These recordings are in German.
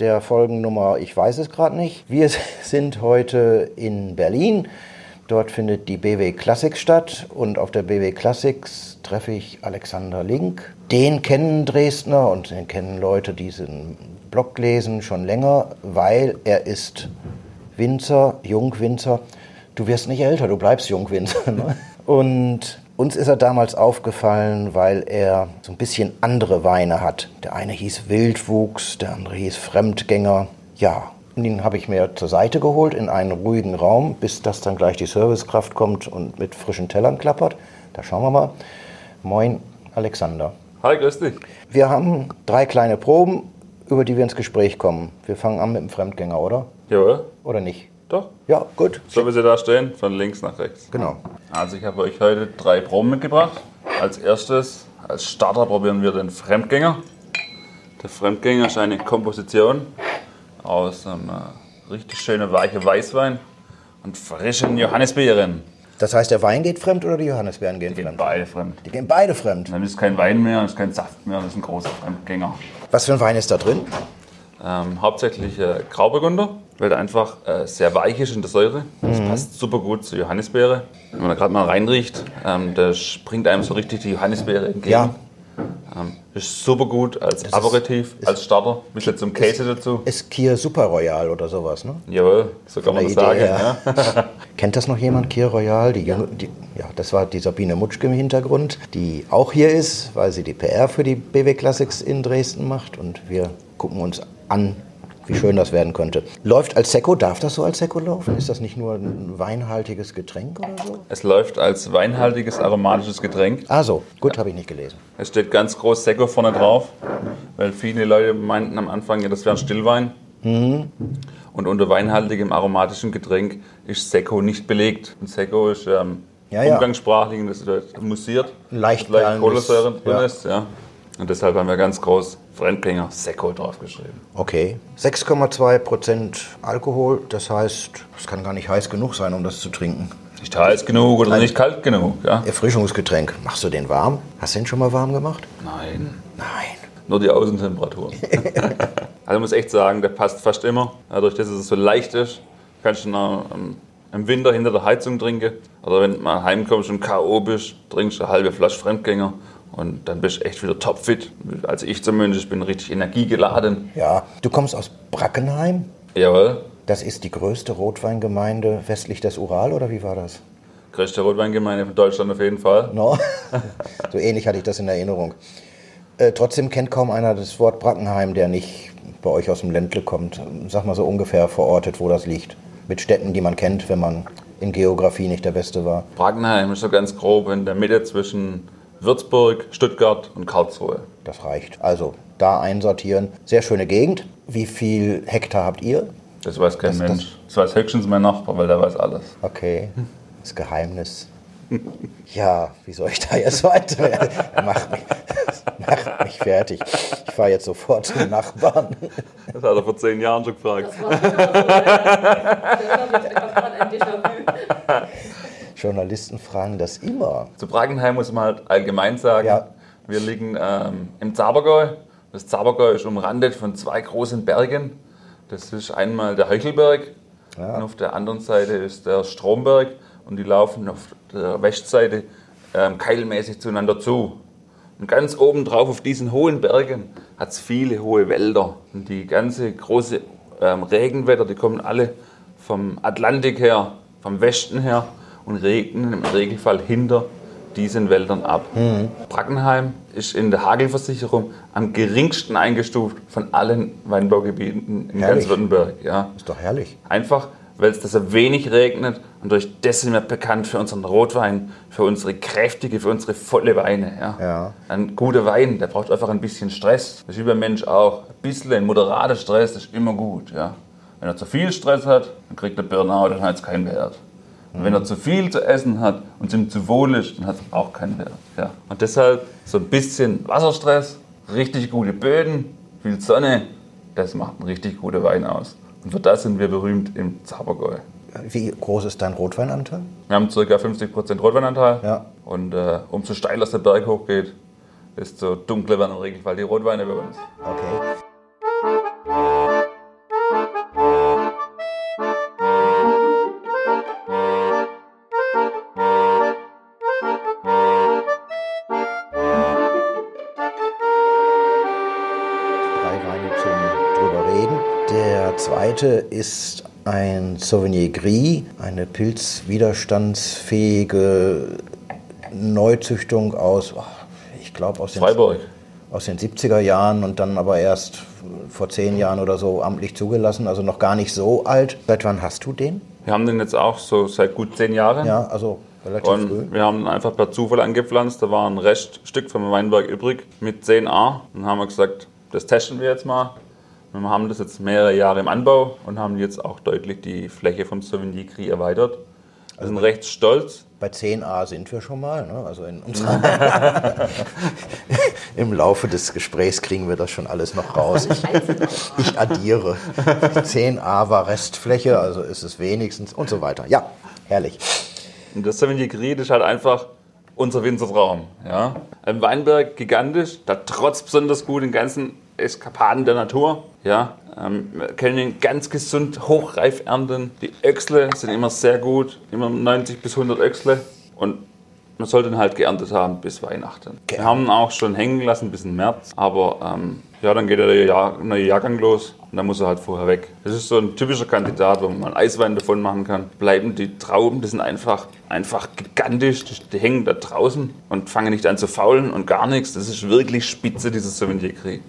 der Folgennummer, ich weiß es gerade nicht. Wir sind heute in Berlin. Dort findet die BW Classics statt und auf der BW Classics treffe ich Alexander Link. Den kennen Dresdner und den kennen Leute, die diesen Blog lesen, schon länger, weil er ist Winzer, Jungwinzer. Du wirst nicht älter, du bleibst Jungwinzer. Ne? Und uns ist er damals aufgefallen, weil er so ein bisschen andere Weine hat. Der eine hieß Wildwuchs, der andere hieß Fremdgänger. Ja, und den habe ich mir zur Seite geholt in einen ruhigen Raum, bis das dann gleich die Servicekraft kommt und mit frischen Tellern klappert. Da schauen wir mal. Moin, Alexander. Hi, grüß dich. Wir haben drei kleine Proben, über die wir ins Gespräch kommen. Wir fangen an mit dem Fremdgänger, oder? Jawohl. Oder nicht? Doch. Ja, gut. So wie sie da stehen, von links nach rechts. Genau. Also ich habe euch heute drei Proben mitgebracht. Als erstes, als Starter probieren wir den Fremdgänger. Der Fremdgänger ist eine Komposition aus einem äh, richtig schönen weichen Weißwein und frischen Johannisbeeren. Das heißt, der Wein geht fremd oder die Johannisbeeren gehen Die gehen fremd? beide fremd. Die gehen beide fremd. Dann ist kein Wein mehr, ist kein Saft mehr, das ist ein großer Fremdgänger. Was für ein Wein ist da drin? Ähm, hauptsächlich äh, Grauburgunder, weil der einfach äh, sehr weich ist in der Säure. Das passt super gut zur Johannisbeere. Wenn man da gerade mal reinriecht, ähm, da springt einem so richtig die Johannisbeere entgegen. Ja. Ähm, ist super gut als ist- Aperitif, ist- als Starter. Ein bisschen zum Käse dazu. Ist Kier Super Royal oder sowas, ne? Jawohl, so kann man das Von sagen. Ja. Kennt das noch jemand, Kier Royal? Die, die, ja, das war die Sabine Mutschke im Hintergrund, die auch hier ist, weil sie die PR für die BW Classics in Dresden macht. Und wir gucken uns an, wie schön das werden könnte. Läuft als Sekko, darf das so als Sekko laufen? Ist das nicht nur ein weinhaltiges Getränk oder so? Es läuft als weinhaltiges aromatisches Getränk. Ah so, gut, habe ich nicht gelesen. Es steht ganz groß Sekko vorne drauf, weil viele Leute meinten am Anfang, ja, das wäre ein Stillwein. Mhm. Und unter weinhaltigem aromatischen Getränk ist Sekko nicht belegt. Und Sekko ist ähm, Ja, ja. umgangssprachlich, das ist mussiert, Leicht leicht perlendes, Kohlensäure drin ja. ist. Ja. Und deshalb haben wir ganz groß Fremdgänger Sekko draufgeschrieben. Okay. 6,2 Prozent Alkohol, das heißt, es kann gar nicht heiß genug sein, um das zu trinken. Nicht heiß genug oder nicht kalt genug. Ja? Erfrischungsgetränk. Machst du den warm? Hast du den schon mal warm gemacht? Nein, Nein. nur die Außentemperatur. also ich muss echt sagen, der passt fast immer. Dadurch, dass es so leicht ist, kannst du auch, ähm, im Winter hinter der Heizung trinken. Oder wenn du mal heimkommst und K.O. bist, trinkst du eine halbe Flasche Fremdgänger. Und dann bist du echt wieder topfit. Also ich zumindest bin richtig energiegeladen. Ja. Du kommst aus Brackenheim? Jawohl, Das ist die größte Rotweingemeinde westlich des Ural, oder wie war das? größte Rotweingemeinde von Deutschland auf jeden Fall. No? so ähnlich hatte ich das in Erinnerung. Äh, trotzdem kennt kaum einer das Wort Brackenheim, der nicht bei euch aus dem Ländle kommt. Sag mal so ungefähr verortet, wo das liegt. Mit Städten, die man kennt, wenn man in Geografie nicht der Beste war. Bragenheim ist so ganz grob in der Mitte zwischen Würzburg, Stuttgart und Karlsruhe. Das reicht. Also da einsortieren. Sehr schöne Gegend. Wie viel Hektar habt ihr? Das weiß kein Das- Mensch. Das weiß höchstens mein Nachbar, weil der weiß alles. Okay, das Geheimnis. Ja, wie soll ich da jetzt weiter? Mach mich, mach mich fertig. Ich fahre jetzt sofort zum Nachbarn. Das hat er vor zehn Jahren schon gefragt. Journalisten fragen das immer. Zu Bragenheim muss man halt allgemein sagen, Ja. wir liegen ähm, im Zabergäu. Das Zabergäu ist umrandet von zwei großen Bergen. Das ist einmal der Heuchelberg und auf der anderen Seite ist der Stromberg und die laufen auf der Westseite ähm, keilmäßig zueinander zu. Und ganz oben drauf auf diesen hohen Bergen hat es viele hohe Wälder. Und die ganze große ähm, Regenwetter, die kommen alle vom Atlantik her, vom Westen her und regnen im Regelfall hinter diesen Wäldern ab. Brackenheim ist in der Hagelversicherung am geringsten eingestuft von allen Weinbaugebieten in Herrlich. ganz Württemberg. Ja. Ist doch herrlich. Einfach, weil es wenig regnet und durch das sind wir bekannt für unseren Rotwein, für unsere kräftige, für unsere volle Weine. Ja. Ja. Ein guter Wein, der braucht einfach ein bisschen Stress. Das ist wie beim Mensch auch. Ein bisschen ein moderater Stress ist immer gut. Ja. Wenn er zu viel Stress hat, dann kriegt er Burnout, dann hat es keinen Wert. Und wenn er zu viel zu essen hat und es ihm zu wohl ist, dann hat es auch keinen Wert. Ja. Und deshalb so ein bisschen Wasserstress, richtig gute Böden, viel Sonne, das macht einen richtig guten Wein aus. Und für das sind wir berühmt im Zabergäu. Wie groß ist dein Rotweinanteil? Wir haben ca. 50% Rotweinanteil. Ja. Und äh, umso steiler der Berg hochgeht, desto dunkler werden im Regelfall die Rotweine bei uns. Okay. Zweite ist ein Sauvignon Gris, eine pilzwiderstandsfähige Neuzüchtung aus, ich glaube, aus den Freiburg. aus den 70er Jahren und dann aber erst vor zehn Jahren oder so amtlich zugelassen, also noch gar nicht so alt. Seit wann hast du den? Wir haben den jetzt auch so seit gut zehn Jahren. Ja, also relativ früh. Und wir haben ihn einfach per Zufall angepflanzt. Da war ein Reststück vom Weinberg übrig mit 10a. Dann haben wir gesagt, das testen wir jetzt mal. Wir haben das jetzt mehrere Jahre im Anbau und haben jetzt auch deutlich die Fläche vom Sauvignon Gris erweitert. Wir sind recht stolz. Bei 10a sind wir schon mal. Ne? Also in unserer Im Laufe des Gesprächs kriegen wir das schon alles noch raus. Ich, ich addiere. 10a war Restfläche, also ist es wenigstens und so weiter. Ja, herrlich. Und das Sauvignon Gris das ist halt einfach unser Winzertraum. Ja? Ein Weinberg gigantisch, da trotz besonders gut den ganzen Eskapaden der Natur. Ja? Ähm, wir können ihn ganz gesund hochreif ernten. Die Öchsle sind immer sehr gut, immer 90 bis 100 Öchsle. Und man sollte ihn halt geerntet haben bis Weihnachten. Wir haben ihn auch schon hängen lassen bis in März, aber ähm, ja, dann geht der Jahr, neue Jahrgang los und dann muss er halt vorher weg. Das ist so ein typischer Kandidat, wo man Eiswein davon machen kann. Bleiben die Trauben, die sind einfach, einfach gigantisch, die, die hängen da draußen und fangen nicht an zu faulen und gar nichts. Das ist wirklich spitze, dieses Sauvignon Gris.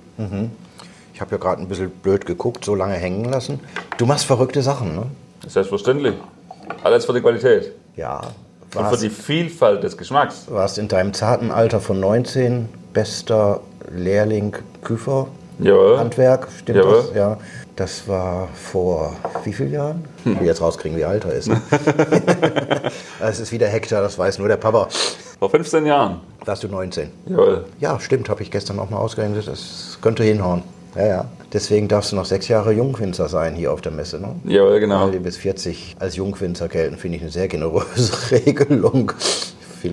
Ich habe ja gerade ein bisschen blöd geguckt, so lange hängen lassen. Du machst verrückte Sachen, ne? Selbstverständlich. Alles für die Qualität Ja. und für die Vielfalt des Geschmacks. warst in deinem zarten Alter von 19 bester Lehrling Küfer Jawohl. Handwerk, stimmt Jawohl. das? Ja. Das war vor wie vielen Jahren? Ich will jetzt rauskriegen, wie alt er ist. Es ist wieder Hektar, das weiß nur der Papa. Vor 15 Jahren. Warst du 19? Jawohl. Ja, stimmt, habe ich gestern auch mal ausgerechnet. Das könnte hinhauen. Ja, ja. Deswegen darfst du noch sechs Jahre Jungwinzer sein hier auf der Messe. Ne? Jawohl, genau. Weil die bis 40 als Jungwinzer gelten, finde ich eine sehr generöse Regelung.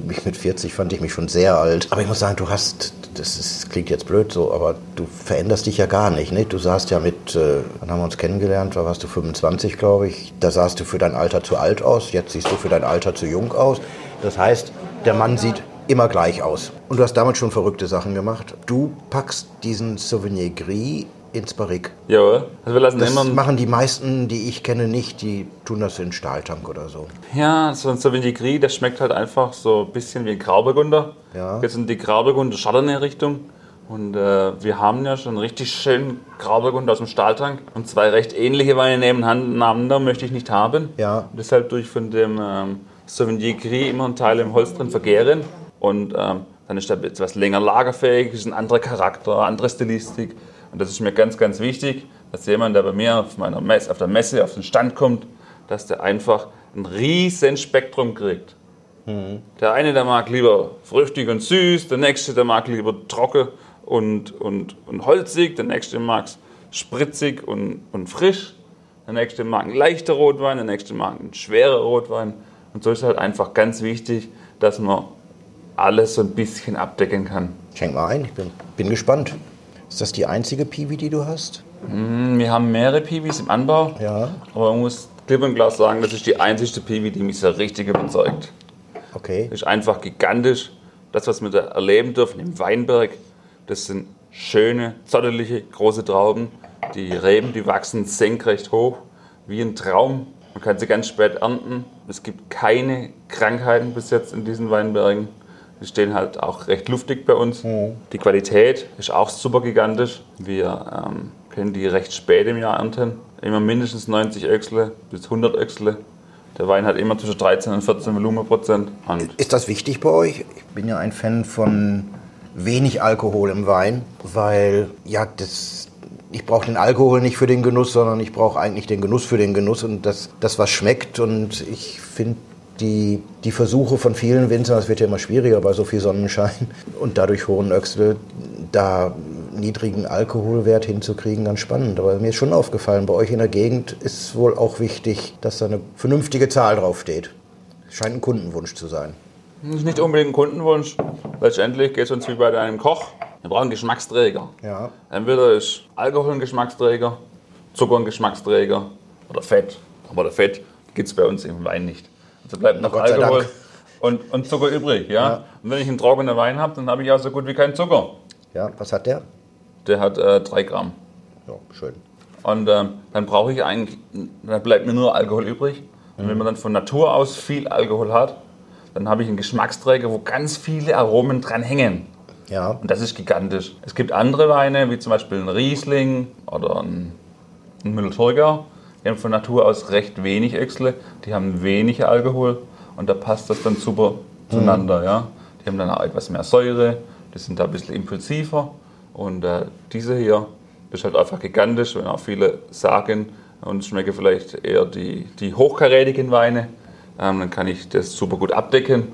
Mich mit 40 fand ich mich schon sehr alt. Aber ich muss sagen, du hast, das ist, klingt jetzt blöd so, aber du veränderst dich ja gar nicht. Ne? Du sahst ja mit, äh, wann haben wir uns kennengelernt? Da warst du 25, glaube ich. Da sahst du für dein Alter zu alt aus. Jetzt siehst du für dein Alter zu jung aus. Das heißt, der Mann sieht immer gleich aus. Und du hast damals schon verrückte Sachen gemacht. Du packst diesen Sauvignon Gris ins Barrique. Jawohl. Also wir lassen Das immer machen die meisten, die ich kenne, nicht. Die tun das in Stahltank oder so. Ja, so ein Sauvignon Gris, der schmeckt halt einfach so ein bisschen wie ein Grauburgunder. Ja. Jetzt in die Grauburgunder Chardonnay-Richtung. Und äh, wir haben ja schon richtig schön Grauburgunder aus dem Stahltank. Und zwei recht ähnliche Weine nebeneinander möchte ich nicht haben. Ja. Und deshalb tue ich von dem ähm, Sauvignon Gris immer einen Teil im Holz drin vergären. Und ähm, dann ist der etwas länger lagerfähig, ist ein anderer Charakter, andere Stilistik. Und das ist mir ganz, ganz wichtig, dass jemand, der bei mir auf, meiner Messe, auf der Messe auf den Stand kommt, dass der einfach ein riesen Spektrum kriegt. Der eine, der mag lieber früchtig und süß, der nächste, der mag lieber trocken und, und, und holzig, der nächste mag es spritzig und, und frisch, der nächste mag einen leichten Rotwein, der nächste mag einen schweren Rotwein. Und so ist halt einfach ganz wichtig, dass man alles so ein bisschen abdecken kann. Schenk mal ein, ich bin, bin gespannt. Ist das die einzige Piwi, die du hast? Wir haben mehrere Piwis im Anbau, Ja. aber man muss klipp und klar sagen, das ist die einzigste Piwi, die mich so richtig überzeugt. Okay. ist einfach gigantisch. Das, was wir da erleben dürfen im Weinberg, das sind schöne, zottelige, große Trauben. Die Reben, die wachsen senkrecht hoch, wie ein Traum. Man kann sie ganz spät ernten. Es gibt keine Krankheiten bis jetzt in diesen Weinbergen. Die stehen halt auch recht luftig bei uns. Die Qualität ist auch super gigantisch. Wir ähm, können die recht spät im Jahr ernten. Immer mindestens 90 Öchsle bis 100 Öchsle. Der Wein hat immer zwischen 13 und 14 Volumenprozent. Und Ist das wichtig bei euch? Ich bin ja ein Fan von wenig Alkohol im Wein, weil ja, das, ich brauche den Alkohol nicht für den Genuss, sondern ich brauche eigentlich den Genuss für den Genuss und das, das was schmeckt. Und ich finde die, die Versuche von vielen Winzern, das wird ja immer schwieriger bei so viel Sonnenschein und dadurch hohen Öchsel, da niedrigen Alkoholwert hinzukriegen, ganz spannend. Aber mir ist schon aufgefallen, bei euch in der Gegend ist wohl auch wichtig, dass da eine vernünftige Zahl draufsteht. Scheint ein Kundenwunsch zu sein. Das ist nicht unbedingt ein Kundenwunsch. Letztendlich geht es uns wie bei einem Koch. Wir brauchen Geschmacksträger. Ja. Entweder ist Alkohol ein Geschmacksträger, Zucker ein Geschmacksträger oder Fett. Aber der Fett gibt es bei uns im Wein nicht. Also bleibt noch Gott Alkohol und, und Zucker übrig. Ja? Ja. Und wenn ich einen trockenen Wein habe, dann habe ich auch so gut wie keinen Zucker. Ja, was hat der? Der hat äh, 3 Gramm. Ja, schön. Und ähm, dann brauche ich eigentlich, dann bleibt mir nur Alkohol übrig. Und wenn man dann von Natur aus viel Alkohol hat, dann habe ich einen Geschmacksträger, wo ganz viele Aromen dran hängen. Ja, Und das ist gigantisch. Es gibt andere Weine, wie zum Beispiel ein Riesling oder ein, ein Müller-Thurgau. Die haben von Natur aus recht wenig Öchsle, die haben wenig Alkohol und da passt das dann super zueinander. Ja? Die haben dann auch etwas mehr Säure, die sind da ein bisschen impulsiver. Und äh, diese hier ist halt einfach gigantisch, wenn auch viele sagen und schmecken vielleicht eher die, die hochkarätigen Weine, ähm, dann kann ich das super gut abdecken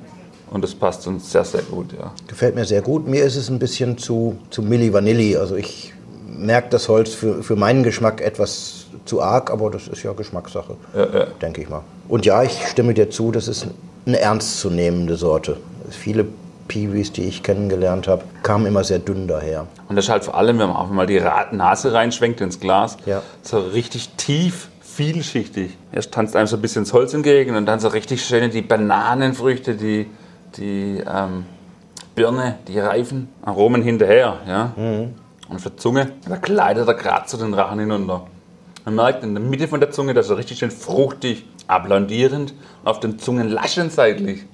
und das passt uns sehr, sehr gut. Ja. gefällt mir sehr gut. Mir ist es ein bisschen zu, zu Milli Vanilli. Also ich merke das Holz für, für meinen Geschmack etwas zu arg, aber das ist ja Geschmackssache, Ja, ja. denke ich mal. Und ja, ich stimme dir zu, das ist eine ernstzunehmende Sorte. Viele Piwis, die ich kennengelernt habe, kamen immer sehr dünn daher. Und das ist halt vor allem, wenn man auch mal die Nase reinschwenkt ins Glas, Ja. so richtig tief, vielschichtig. Erst tanzt einem so ein bisschen das Holz entgegen und dann so richtig schön die Bananenfrüchte, die, die ähm, Birne, die reifen Aromen hinterher. Ja? Und auf der Zunge, da gleitet er gerade so den Rachen hinunter. Man merkt in der Mitte von der Zunge, das ist richtig schön fruchtig, ablandierend und auf den Zungen laschen seitlich.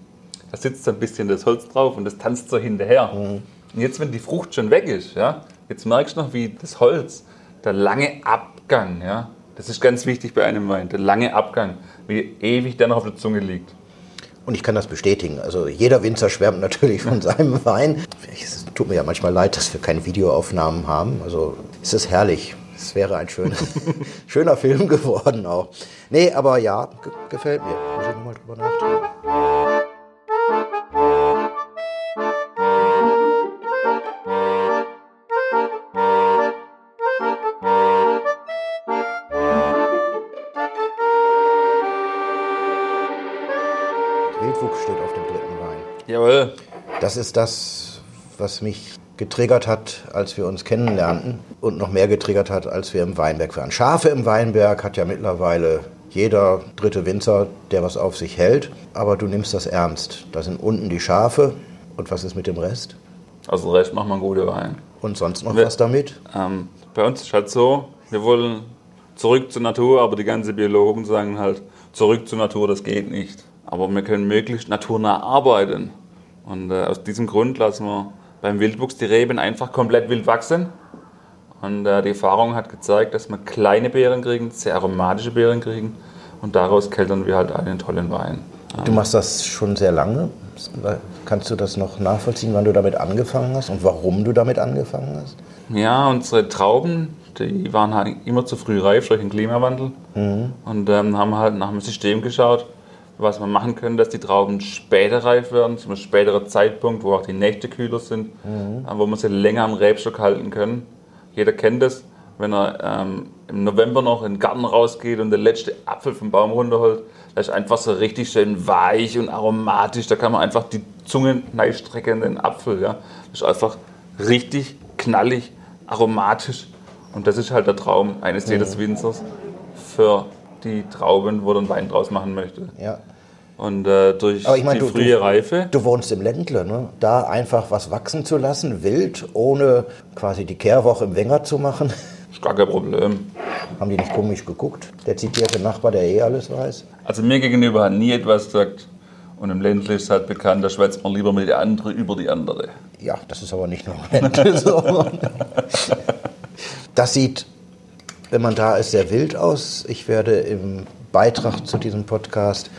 Da sitzt so ein bisschen das Holz drauf und das tanzt so hinterher. Und jetzt, wenn die Frucht schon weg ist, ja, jetzt merkst du noch, wie das Holz, der lange Abgang, ja, das ist ganz wichtig bei einem Wein, der lange Abgang, wie ewig der noch auf der Zunge liegt. Und ich kann das bestätigen. Also jeder Winzer schwärmt natürlich von seinem Wein. Es tut mir ja manchmal leid, dass wir keine Videoaufnahmen haben. Also es ist herrlich. Es wäre ein schöner, schöner Film geworden auch. Nee, aber ja, ge- gefällt mir. Muss ich nochmal drüber nachdenken. Wildwuchs steht auf dem dritten Wein. Jawohl. Das ist das, was mich getriggert hat, als wir uns kennenlernten und noch mehr getriggert hat, als wir im Weinberg waren. Schafe im Weinberg hat ja mittlerweile jeder dritte Winzer, der was auf sich hält, aber du nimmst das ernst. Da sind unten die Schafe und was ist mit dem Rest? Also Rest macht man gute Wein. Und sonst noch Wir- was damit? Ähm, bei uns ist halt so, wir wollen zurück zur Natur, aber die ganzen Biologen sagen halt, zurück zur Natur, das geht nicht. Aber wir können möglichst naturnah arbeiten. Und äh, aus diesem Grund lassen wir beim Wildwuchs die Reben einfach komplett wild wachsen. Und äh, die Erfahrung hat gezeigt, dass wir kleine Beeren kriegen, sehr aromatische Beeren kriegen. Und daraus keltern wir halt einen tollen Wein. Du machst das schon sehr lange. Kannst du das noch nachvollziehen, wann du damit angefangen hast und warum du damit angefangen hast? Ja, unsere Trauben, die waren halt immer zu früh reif durch den Klimawandel. Und ähm, haben halt nach dem System geschaut, was wir machen können, dass die Trauben später reif werden, zu einem späteren Zeitpunkt, wo auch die Nächte kühler sind, äh, wo wir sie länger am Rebstock halten können. Jeder kennt das, wenn er ähm, im November noch in den Garten rausgeht und der letzte Apfel vom Baum runterholt. Das ist einfach so richtig schön weich und aromatisch. Da kann man einfach die Zunge strecken in den Apfel. Ja. Das ist einfach richtig knallig, aromatisch. Und das ist halt der Traum eines jedes Winzers für die Trauben, wo er einen Wein draus machen möchte. Ja. Und äh, durch ich meine, die du, frühe du, Reife. du wohnst im Ländle, ne? da einfach was wachsen zu lassen, wild, ohne quasi die Kehrwoche im Wenger zu machen. Ist gar kein Problem. Haben die nicht komisch geguckt? Der zitierte Nachbar, der eh alles weiß. Also mir gegenüber hat nie etwas gesagt. Und im Ländle ist halt bekannt, da schwätzt man lieber mit der andere über die andere. Ja, das ist aber nicht nur im Ländle so. Das sieht, wenn man da ist, sehr wild aus. Ich werde im Beitrag zu diesem Podcast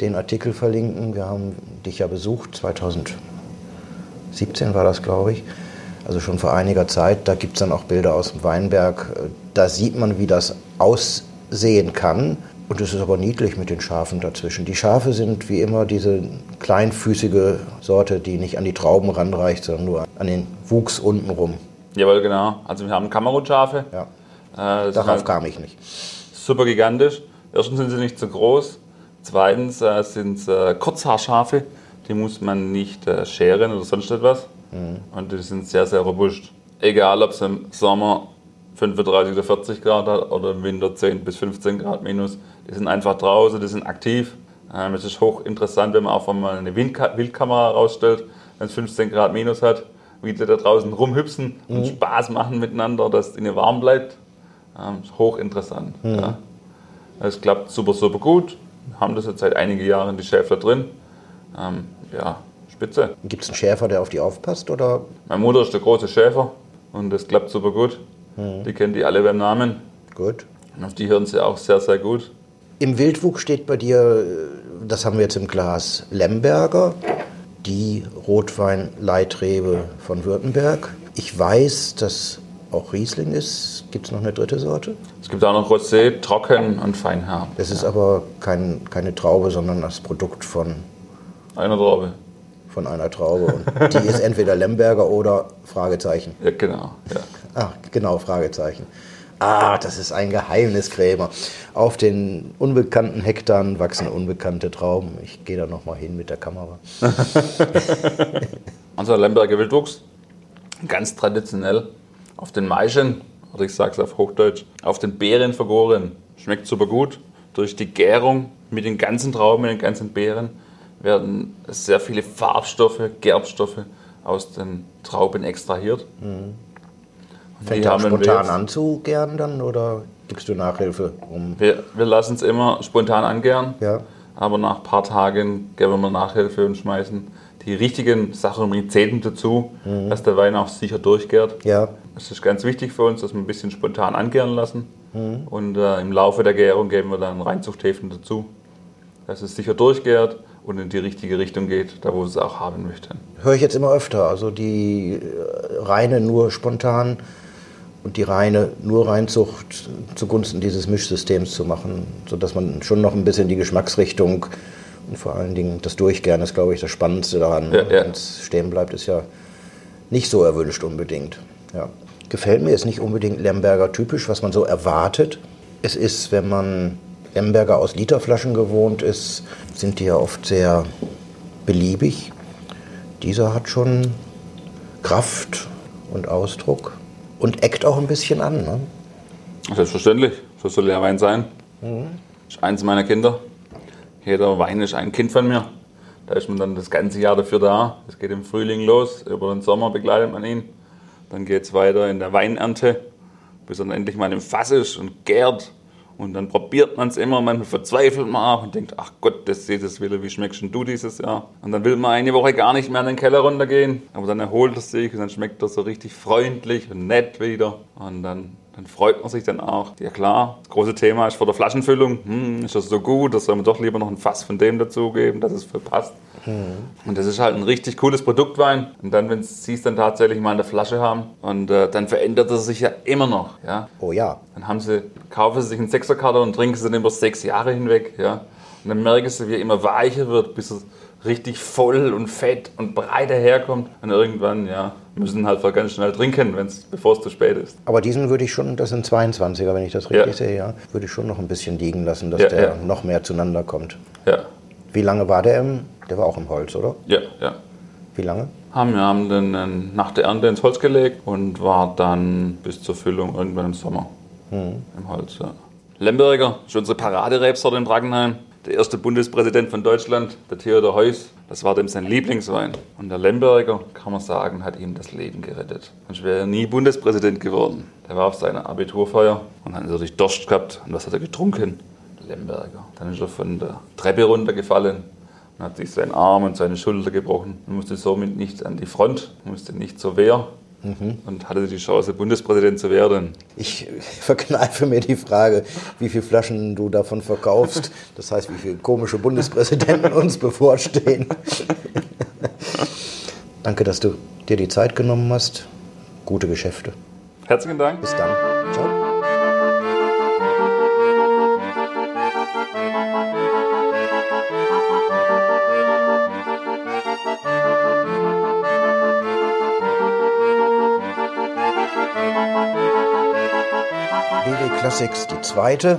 den Artikel verlinken. Wir haben dich ja besucht, 2017 war das, glaube ich. Also schon vor einiger Zeit. Da gibt es dann auch Bilder aus dem Weinberg. Da sieht man, wie das aussehen kann. Und es ist aber niedlich mit den Schafen dazwischen. Die Schafe sind wie immer diese kleinfüßige Sorte, die nicht an die Trauben ranreicht, sondern nur an den Wuchs unten rum. Jawohl, genau. Also wir haben Kamerunschafe. Ja. Äh, Darauf kam ich nicht. super gigantisch. Erstens sind sie nicht zu groß. Zweitens äh, sind es äh, Kurzhaarschafe. Die muss man nicht äh, scheren oder sonst etwas. Und die sind sehr, sehr robust. Egal, ob es im Sommer 35 oder 40 Grad hat oder im Winter 10 bis 15 Grad minus. Die sind einfach draußen, die sind aktiv. Ähm, es ist hochinteressant, wenn man auch mal eine Windka Wildkamera rausstellt, wenn es 15 Grad minus hat, wie die da draußen rumhüpsen und Spaß machen miteinander, dass es ihnen warm bleibt. Ähm, hochinteressant. Ja. Es klappt super, super gut. Haben das jetzt seit einigen Jahren, die Schäfer drin. Ähm, ja, spitze. Gibt es einen Schäfer, der auf die aufpasst? Oder? Meine Mutter ist der große Schäfer und das klappt super gut. Die kennen die alle beim Namen. Gut. Und auf die hören sie auch sehr, sehr gut. Im Wildwuchs steht bei dir, äh, das haben wir jetzt im Glas, Lemberger, die Rotwein-Leitrebe von Württemberg. Ich weiß, dass auch Riesling ist. Gibt es noch eine dritte Sorte? Es gibt auch noch Rosé, Trocken und Feinherb. Das ist aber kein, keine Traube, sondern das Produkt von, Einer Traube. von einer Traube. Und die ist entweder Lemberger oder Fragezeichen. Ja, genau. Ja. Ach, genau, Fragezeichen. Ah, das ist ein Geheimniskrämer. Auf den unbekannten Hektaren wachsen unbekannte Trauben. Ich gehe da noch mal hin mit der Kamera. Unser Lemberger Wildwuchs, ganz traditionell auf den Maischen, oder ich sage es auf Hochdeutsch, auf den Beeren vergoren. Schmeckt super gut. Durch die Gärung mit den ganzen Trauben, mit den ganzen Beeren, werden sehr viele Farbstoffe, Gerbstoffe aus den Trauben extrahiert. Und Fängt er spontan an zu gern dann oder gibst du Nachhilfe? Um Wir, wir lassen es immer spontan angären, ja. aber nach ein paar Tagen geben wir Nachhilfe und schmeißen die richtigen Saccharomyceten dazu, dass der Wein auch sicher durchgärt. Ja, Es ist ganz wichtig für uns, dass wir ein bisschen spontan angären lassen. Und äh, im Laufe der Gärung geben wir dann Reinzuchthäfen dazu, dass es sicher durchgärt und in die richtige Richtung geht, da wo wir es auch haben möchten. höre ich jetzt immer öfter. Also die äh, reine nur spontan und die reine nur Reinzucht zugunsten dieses Mischsystems zu machen, sodass man schon noch ein bisschen die Geschmacksrichtung und vor allen Dingen das Durchgären ist, glaube ich, das Spannendste daran. Ja, ja. Wenn es stehen bleibt, ist ja nicht so erwünscht unbedingt. Ja. Gefällt mir, ist nicht unbedingt Lemberger typisch, was man so erwartet. Es ist, wenn man Lemberger aus Literflaschen gewohnt ist, sind die ja oft sehr beliebig. Dieser hat schon Kraft und Ausdruck und eckt auch ein bisschen an. Ne? Selbstverständlich, so soll der Wein sein. Das ist eins meiner Kinder. Jeder Wein ist ein Kind von mir. Da ist man dann das ganze Jahr dafür da. Es geht im Frühling los, über den Sommer begleitet man ihn. Dann geht es weiter in der Weinernte, bis er dann endlich mal im Fass ist und gärt. Und dann probiert man es immer, manchmal verzweifelt man auch und denkt, ach Gott, das sieht es wieder, wie schmeckst du dieses Jahr? Und dann will man eine Woche gar nicht mehr in den Keller runtergehen, aber dann erholt er sich und dann schmeckt er so richtig freundlich und nett wieder. Und dann, dann freut man sich dann auch. Ja klar, das große Thema ist vor der Flaschenfüllung. Hm, ist das so gut, das soll man doch lieber noch ein Fass von dem dazugeben, dass es verpasst. Und das ist halt ein richtig cooles Produktwein. Und dann, wenn sie es dann tatsächlich mal in der Flasche haben, und äh, dann verändert er sich ja immer noch. Ja? Oh ja, Dann haben sie, kaufen sie sich einen Sechserkater und trinken sie den über sechs Jahre hinweg. Ja? Und dann merken sie, wie er immer weicher wird, bis es richtig voll und fett und breit daherkommt. Und irgendwann, ja, müssen halt ganz schnell trinken, wenn's, bevor es zu spät ist. aber diesen würde ich schon, das sind 22er, wenn ich das richtig Ja. sehe, ja, würde ich schon noch ein bisschen liegen lassen, dass Ja, der ja. noch mehr zueinander kommt. Ja, Wie lange war der im? Der war auch im Holz, oder? ja, ja. Wie lange? Haben, wir haben den nach der Ernte ins Holz gelegt und war dann bis zur Füllung irgendwann im Sommer im Holz. Ja. Lemberger ist unsere Paraderebsorte in Brackenheim. Der erste Bundespräsident von Deutschland, der Theodor Heuss, das war dem sein Lieblingswein. Und der Lemberger, kann man sagen, hat ihm das Leben gerettet. Sonst wäre er nie Bundespräsident geworden. Der war auf seiner Abiturfeier und hat natürlich Durst gehabt. Und was hat er getrunken? Lemberger. Dann ist er von der Treppe runtergefallen und hat sich seinen Arm und seine Schulter gebrochen und musste somit nicht an die Front, musste nicht zur Wehr und hatte die Chance, Bundespräsident zu werden. Ich verkneife mir die Frage, wie viele Flaschen du davon verkaufst. Das heißt, wie viele komische Bundespräsidenten uns bevorstehen. Danke, dass du dir die Zeit genommen hast. Gute Geschäfte. Herzlichen Dank. Bis dann. Ciao. Die zweite.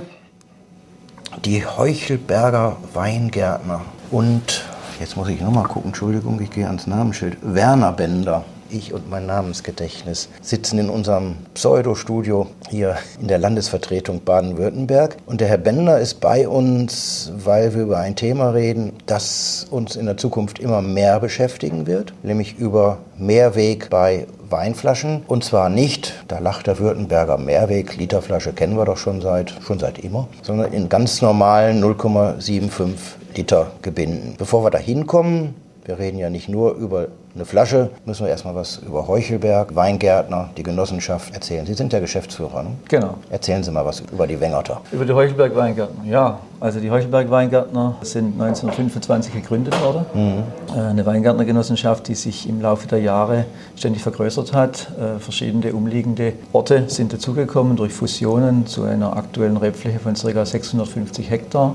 Die Heuchelberger Weingärtner. Und jetzt muss ich nochmal gucken, Entschuldigung, ich gehe ans Namensschild. Werner Bender ich und mein Namensgedächtnis sitzen in unserem Pseudo-Studio hier in der Landesvertretung Baden-Württemberg. Und der Herr Bender ist bei uns, weil wir über ein Thema reden, das uns in der Zukunft immer mehr beschäftigen wird, nämlich über Mehrweg bei Weinflaschen. Und zwar nicht, da lacht der Württemberger Mehrweg, Literflasche kennen wir doch schon seit, schon seit immer, sondern in ganz normalen 0,75 Liter Gebinden. Bevor wir da hinkommen, wir reden ja nicht nur über eine Flasche, müssen wir erstmal was über Heuchelberg, Weingärtner, die Genossenschaft erzählen. Sie sind der Geschäftsführer, ne? Genau. Erzählen Sie mal was über die Wengerter. Über die Heuchelberg Weingärtner, ja. Also die Heuchelberg Weingärtner sind 1925 gegründet worden. Mhm. Äh, eine Weingärtnergenossenschaft, die sich im Laufe der Jahre ständig vergrößert hat. Äh, verschiedene umliegende Orte sind dazugekommen durch Fusionen zu einer aktuellen Rebfläche von ca. 650 Hektar.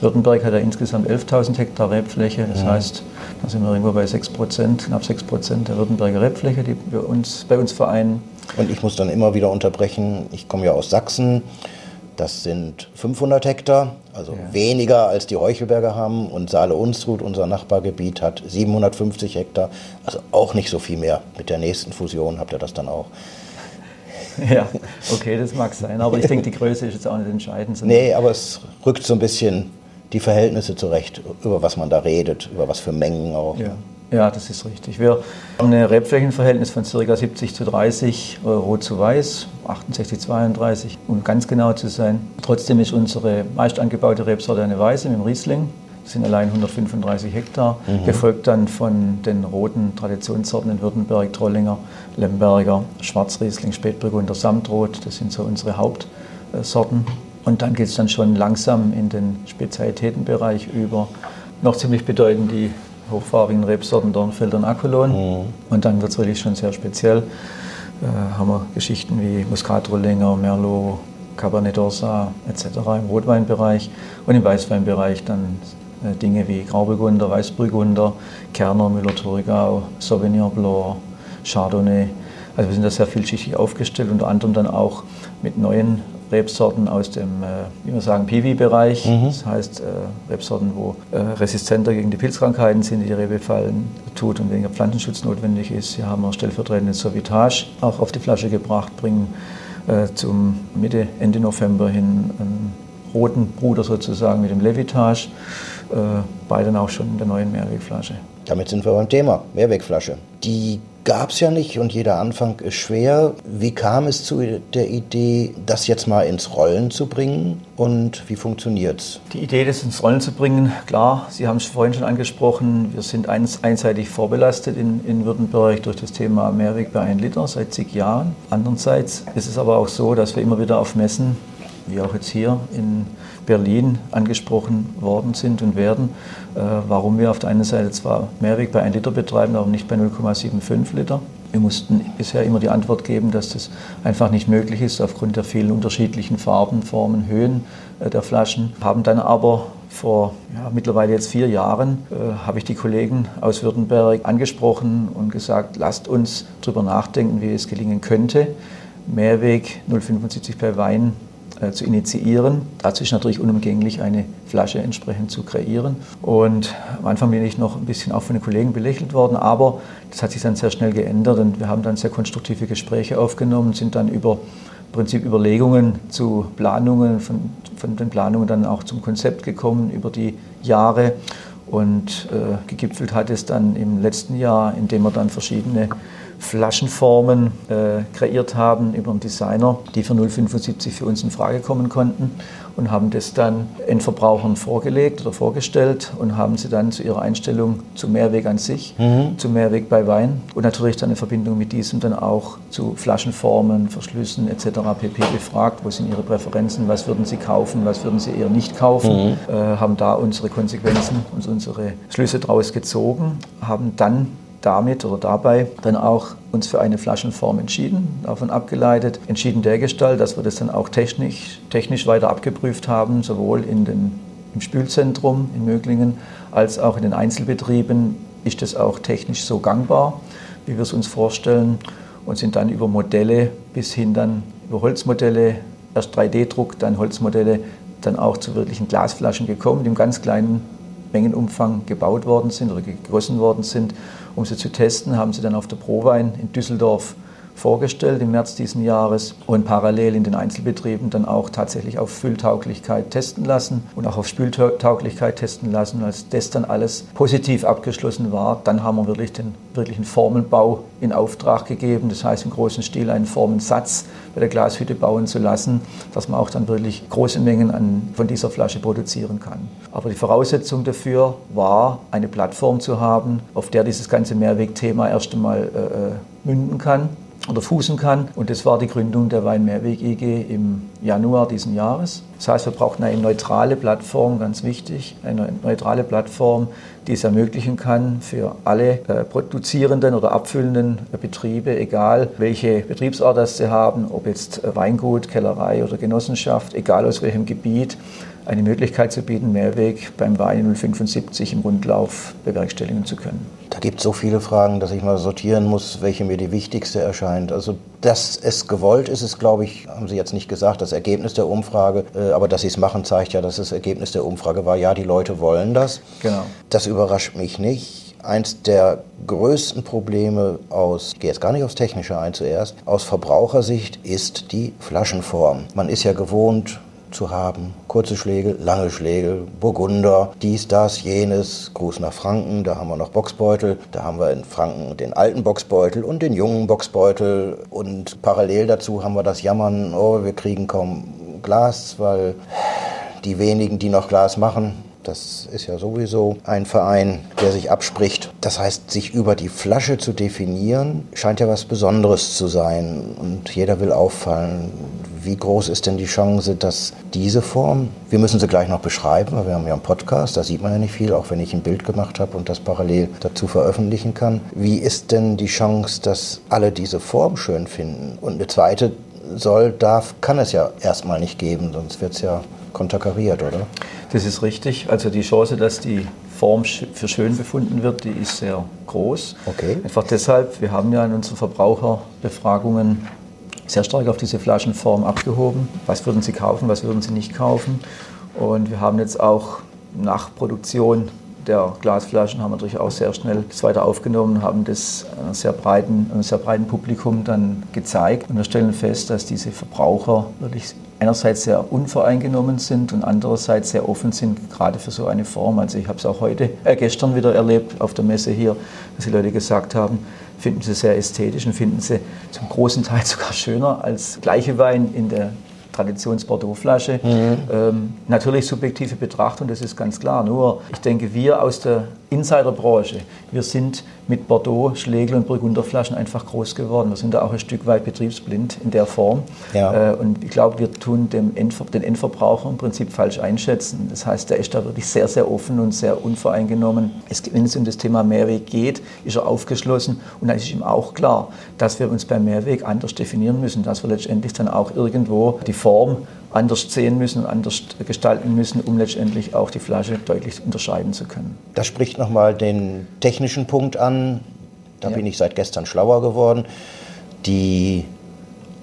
Württemberg hat ja insgesamt 11.000 Hektar Rebfläche. Das ja. heißt, da sind wir irgendwo bei 6 Prozent, knapp 6 Prozent der Württemberger Rebfläche, die wir uns, bei uns vereinen. Und ich muss dann immer wieder unterbrechen, ich komme ja aus Sachsen. Das sind 500 Hektar, also ja. weniger als die Heuchelberger haben. Und Saale-Unstrut, unser Nachbargebiet, hat 750 Hektar. Also auch nicht so viel mehr. Mit der nächsten Fusion habt ihr das dann auch. Ja, okay, das mag sein. Aber ich denke, die Größe ist jetzt auch nicht entscheidend. Nee, aber es rückt so ein bisschen die Verhältnisse zurecht, über was man da redet, über was für Mengen auch. Ja. Ja, das ist richtig. Wir haben ein Rebflächenverhältnis von ca. 70 zu 30 Rot zu Weiß, 68 zu 32, um ganz genau zu sein. Trotzdem ist unsere meist angebaute Rebsorte eine Weiße mit dem Riesling. Das sind allein 135 Hektar, mhm. gefolgt dann von den roten Traditionssorten in Württemberg, Trollinger, Lemberger, Schwarzriesling, Spätburgunder, Samtrot. Das sind so unsere Hauptsorten. Und dann geht es dann schon langsam in den Spezialitätenbereich über. Noch ziemlich bedeutend die hochfarbigen Rebsorten Dornfelder und Akolon. Mhm. Und dann wird es wirklich schon sehr speziell. Äh, haben wir Geschichten wie Muscatrollinger, Merlot, Cabernet d'Orsat etc. im Rotweinbereich. Und im Weißweinbereich dann äh, Dinge wie Grauburgunder, Weißburgunder, Kerner, Müller-Thurgau, Sauvignon Blanc, Chardonnay. Also wir sind da sehr vielschichtig aufgestellt, unter anderem dann auch mit neuen Rebsorten aus dem, äh, wie wir sagen, Piwi-Bereich. Mhm. Das heißt, äh, Rebsorten, wo äh, resistenter gegen die Pilzkrankheiten sind, die die Rebe fallen tut und weniger Pflanzenschutz notwendig ist. Hier haben wir stellvertretende Sorbitage auch auf die Flasche gebracht, bringen zum Mitte, Ende November hin einen roten Bruder sozusagen mit dem Levitage. beide dann auch schon in der neuen Mehrwegflasche. Damit sind wir beim Thema Mehrwegflasche. Die gab es ja nicht und jeder Anfang ist schwer. Wie kam es zu der Idee, das jetzt mal ins Rollen zu bringen und wie funktioniert es? Die Idee, das ins Rollen zu bringen, klar, Sie haben es vorhin schon angesprochen, wir sind eins, einseitig vorbelastet in, in Württemberg durch das Thema Mehrweg bei 1 Liter seit zig Jahren. Andererseits ist es aber auch so, dass wir immer wieder auf Messen, wie auch jetzt hier in Berlin angesprochen worden sind und werden, äh, warum wir auf der einen Seite zwar Mehrweg bei 1 Liter betreiben, aber nicht bei 0,75 Liter. Wir mussten bisher immer die Antwort geben, dass das einfach nicht möglich ist aufgrund der vielen unterschiedlichen Farben, Formen, Höhen äh, der Flaschen. Haben dann aber vor ja, mittlerweile jetzt vier Jahren äh, habe ich die Kollegen aus Württemberg angesprochen und gesagt, lasst uns darüber nachdenken, wie es gelingen könnte, Mehrweg 0,75 bei Wein zu initiieren. Dazu ist natürlich unumgänglich, eine Flasche entsprechend zu kreieren. Und am Anfang bin ich noch ein bisschen auch von den Kollegen belächelt worden, aber das hat sich dann sehr schnell geändert und wir haben dann sehr konstruktive Gespräche aufgenommen, sind dann über im Prinzip Überlegungen zu Planungen, von, von den Planungen dann auch zum Konzept gekommen über die Jahre. Und äh, gegipfelt hat es dann im letzten Jahr, indem wir dann verschiedene Flaschenformen äh, kreiert haben über einen Designer, die für 0,75 für uns in Frage kommen konnten und haben das dann Endverbrauchern vorgelegt oder vorgestellt und haben sie dann zu ihrer Einstellung zu Mehrweg an sich, mhm. zu Mehrweg bei Wein und natürlich dann in Verbindung mit diesem dann auch zu Flaschenformen, Verschlüssen etc. pp. gefragt, wo sind ihre Präferenzen, was würden sie kaufen, was würden sie eher nicht kaufen, mhm. äh, haben da unsere Konsequenzen und unsere Schlüsse draus gezogen, haben dann damit oder dabei dann auch uns für eine Flaschenform entschieden, davon abgeleitet, entschieden dergestalt, dass wir das dann auch technisch, technisch weiter abgeprüft haben, sowohl in den, im Spülzentrum in Möglingen als auch in den Einzelbetrieben. Ist das auch technisch so gangbar, wie wir es uns vorstellen? Und sind dann über Modelle bis hin dann über Holzmodelle erst 3D-Druck, dann Holzmodelle, dann auch zu wirklichen Glasflaschen gekommen, im ganz kleinen Mengenumfang gebaut worden sind oder gegossen worden sind. Um sie zu testen, haben sie dann auf der Prowein in Düsseldorf vorgestellt im März diesen Jahres und parallel in den Einzelbetrieben dann auch tatsächlich auf Fülltauglichkeit testen lassen und auch auf Spültauglichkeit testen lassen. Als das dann alles positiv abgeschlossen war, dann haben wir wirklich den wirklichen Formelbau in Auftrag gegeben. Das heißt im großen Stil einen Formensatz bei der Glashütte bauen zu lassen, dass man auch dann wirklich große Mengen an, von dieser Flasche produzieren kann. Aber die Voraussetzung dafür war, eine Plattform zu haben, auf der dieses ganze Mehrwegthema erst einmal äh, äh münden kann oder fußen kann. Und das war die Gründung der Weinmehrweg EG im Januar diesen Jahres. Das heißt, wir brauchten eine neutrale Plattform, ganz wichtig, eine neutrale Plattform, die es ermöglichen kann für alle äh, produzierenden oder abfüllenden äh, Betriebe, egal welche Betriebsart das sie haben, ob jetzt äh, Weingut, Kellerei oder Genossenschaft, egal aus welchem Gebiet, eine Möglichkeit zu bieten, Mehrweg beim Wein 075 im Rundlauf bewerkstelligen zu können. Da gibt es so viele Fragen, dass ich mal sortieren muss, welche mir die wichtigste erscheint. Also, dass es gewollt ist, ist, glaube ich, haben Sie jetzt nicht gesagt, das Ergebnis der Umfrage. Äh, aber dass Sie es machen, zeigt ja, dass das Ergebnis der Umfrage war, ja, die Leute wollen das. Genau. Das überrascht mich nicht. Eins der größten Probleme aus, ich gehe jetzt gar nicht aufs Technische ein zuerst, aus Verbrauchersicht ist die Flaschenform. Man ist ja gewohnt, zu haben. Kurze Schläge, lange Schläge, Burgunder, dies, das, jenes. Gruß nach Franken, da haben wir noch Boxbeutel. Da haben wir in Franken den alten Boxbeutel und den jungen Boxbeutel. Und parallel dazu haben wir das Jammern, oh, wir kriegen kaum Glas, weil die wenigen, die noch Glas machen, das ist ja sowieso ein Verein, der sich abspricht. Das heißt, sich über die Flasche zu definieren, scheint ja was Besonderes zu sein. Und jeder will auffallen. Wie groß ist denn die Chance, dass diese Form, wir müssen sie gleich noch beschreiben, weil wir haben ja einen Podcast, da sieht man ja nicht viel, auch wenn ich ein Bild gemacht habe und das parallel dazu veröffentlichen kann. Wie ist denn die Chance, dass alle diese Form schön finden? Und eine zweite soll, darf, kann es ja erstmal nicht geben, sonst wird es ja konterkariert, oder? Das ist richtig. Also die Chance, dass die Form für schön befunden wird, die ist sehr groß. Okay. Einfach deshalb, wir haben ja in unseren Verbraucherbefragungen sehr stark auf diese Flaschenform abgehoben. Was würden Sie kaufen, was würden Sie nicht kaufen? Und wir haben jetzt auch nach Produktion der Glasflaschen haben wir natürlich auch sehr schnell das weiter aufgenommen, haben das sehr breiten, sehr breiten Publikum dann gezeigt. Und wir stellen fest, dass diese Verbraucher wirklich einerseits sehr unvoreingenommen sind und andererseits sehr offen sind, gerade für so eine Form. Also ich habe es auch heute, äh, gestern wieder erlebt auf der Messe hier, dass die Leute gesagt haben, finden sie sehr ästhetisch und finden sie zum großen Teil sogar schöner als gleiche Wein in der Traditions-Bordeaux-Flasche. Mhm. Ähm, natürlich subjektive Betrachtung, das ist ganz klar. Nur, ich denke, wir aus der Insiderbranche, wir sind mit Bordeaux, Schlegel und Burgunderflaschen einfach groß geworden. Wir sind da auch ein Stück weit betriebsblind in der Form. Ja. Äh, und ich glaube, wir tun dem Endver den Endverbraucher im Prinzip falsch einschätzen. Das heißt, der ist da wirklich sehr, sehr offen und sehr unvoreingenommen. Es, wenn es um das Thema Mehrweg geht, ist er aufgeschlossen. Und dann ist ihm auch klar, dass wir uns beim Mehrweg anders definieren müssen, dass wir letztendlich dann auch irgendwo die Form anders sehen müssen und anders gestalten müssen, um letztendlich auch die Flasche deutlich unterscheiden zu können. Das spricht nochmal den technischen Punkt an. Da ja. bin ich seit gestern schlauer geworden. Die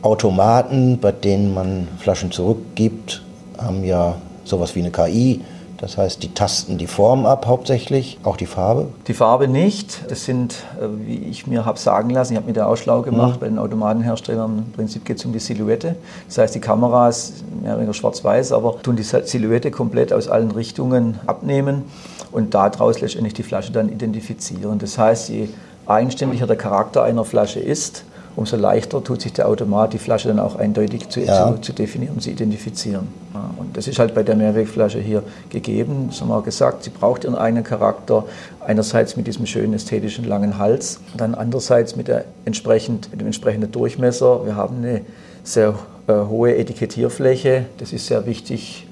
Automaten, bei denen man Flaschen zurückgibt, haben ja sowas wie eine KI. Das heißt, die tasten die Form ab hauptsächlich, auch die Farbe? Die Farbe nicht. Das sind, äh, wie ich mir habe sagen lassen, ich habe mir da auch schlau gemacht, mhm. bei den Automatenherstellern im Prinzip geht es um die Silhouette. Das heißt, die Kameras, mehr oder weniger schwarz-weiß, aber tun die Silhouette komplett aus allen Richtungen abnehmen und daraus letztendlich die Flasche dann identifizieren. Das heißt, je eigenständiger der Charakter einer Flasche ist, umso leichter tut sich der Automat, die Flasche dann auch eindeutig zu, ja. zu, zu definieren und zu identifizieren. Ja, und das ist halt bei der Mehrwegflasche hier gegeben. Das haben wir gesagt, sie braucht ihren eigenen Charakter. Einerseits mit diesem schönen ästhetischen langen Hals, dann andererseits mit, der entsprechend, mit dem entsprechenden Durchmesser. Wir haben eine sehr äh, hohe Etikettierfläche. Das ist sehr wichtig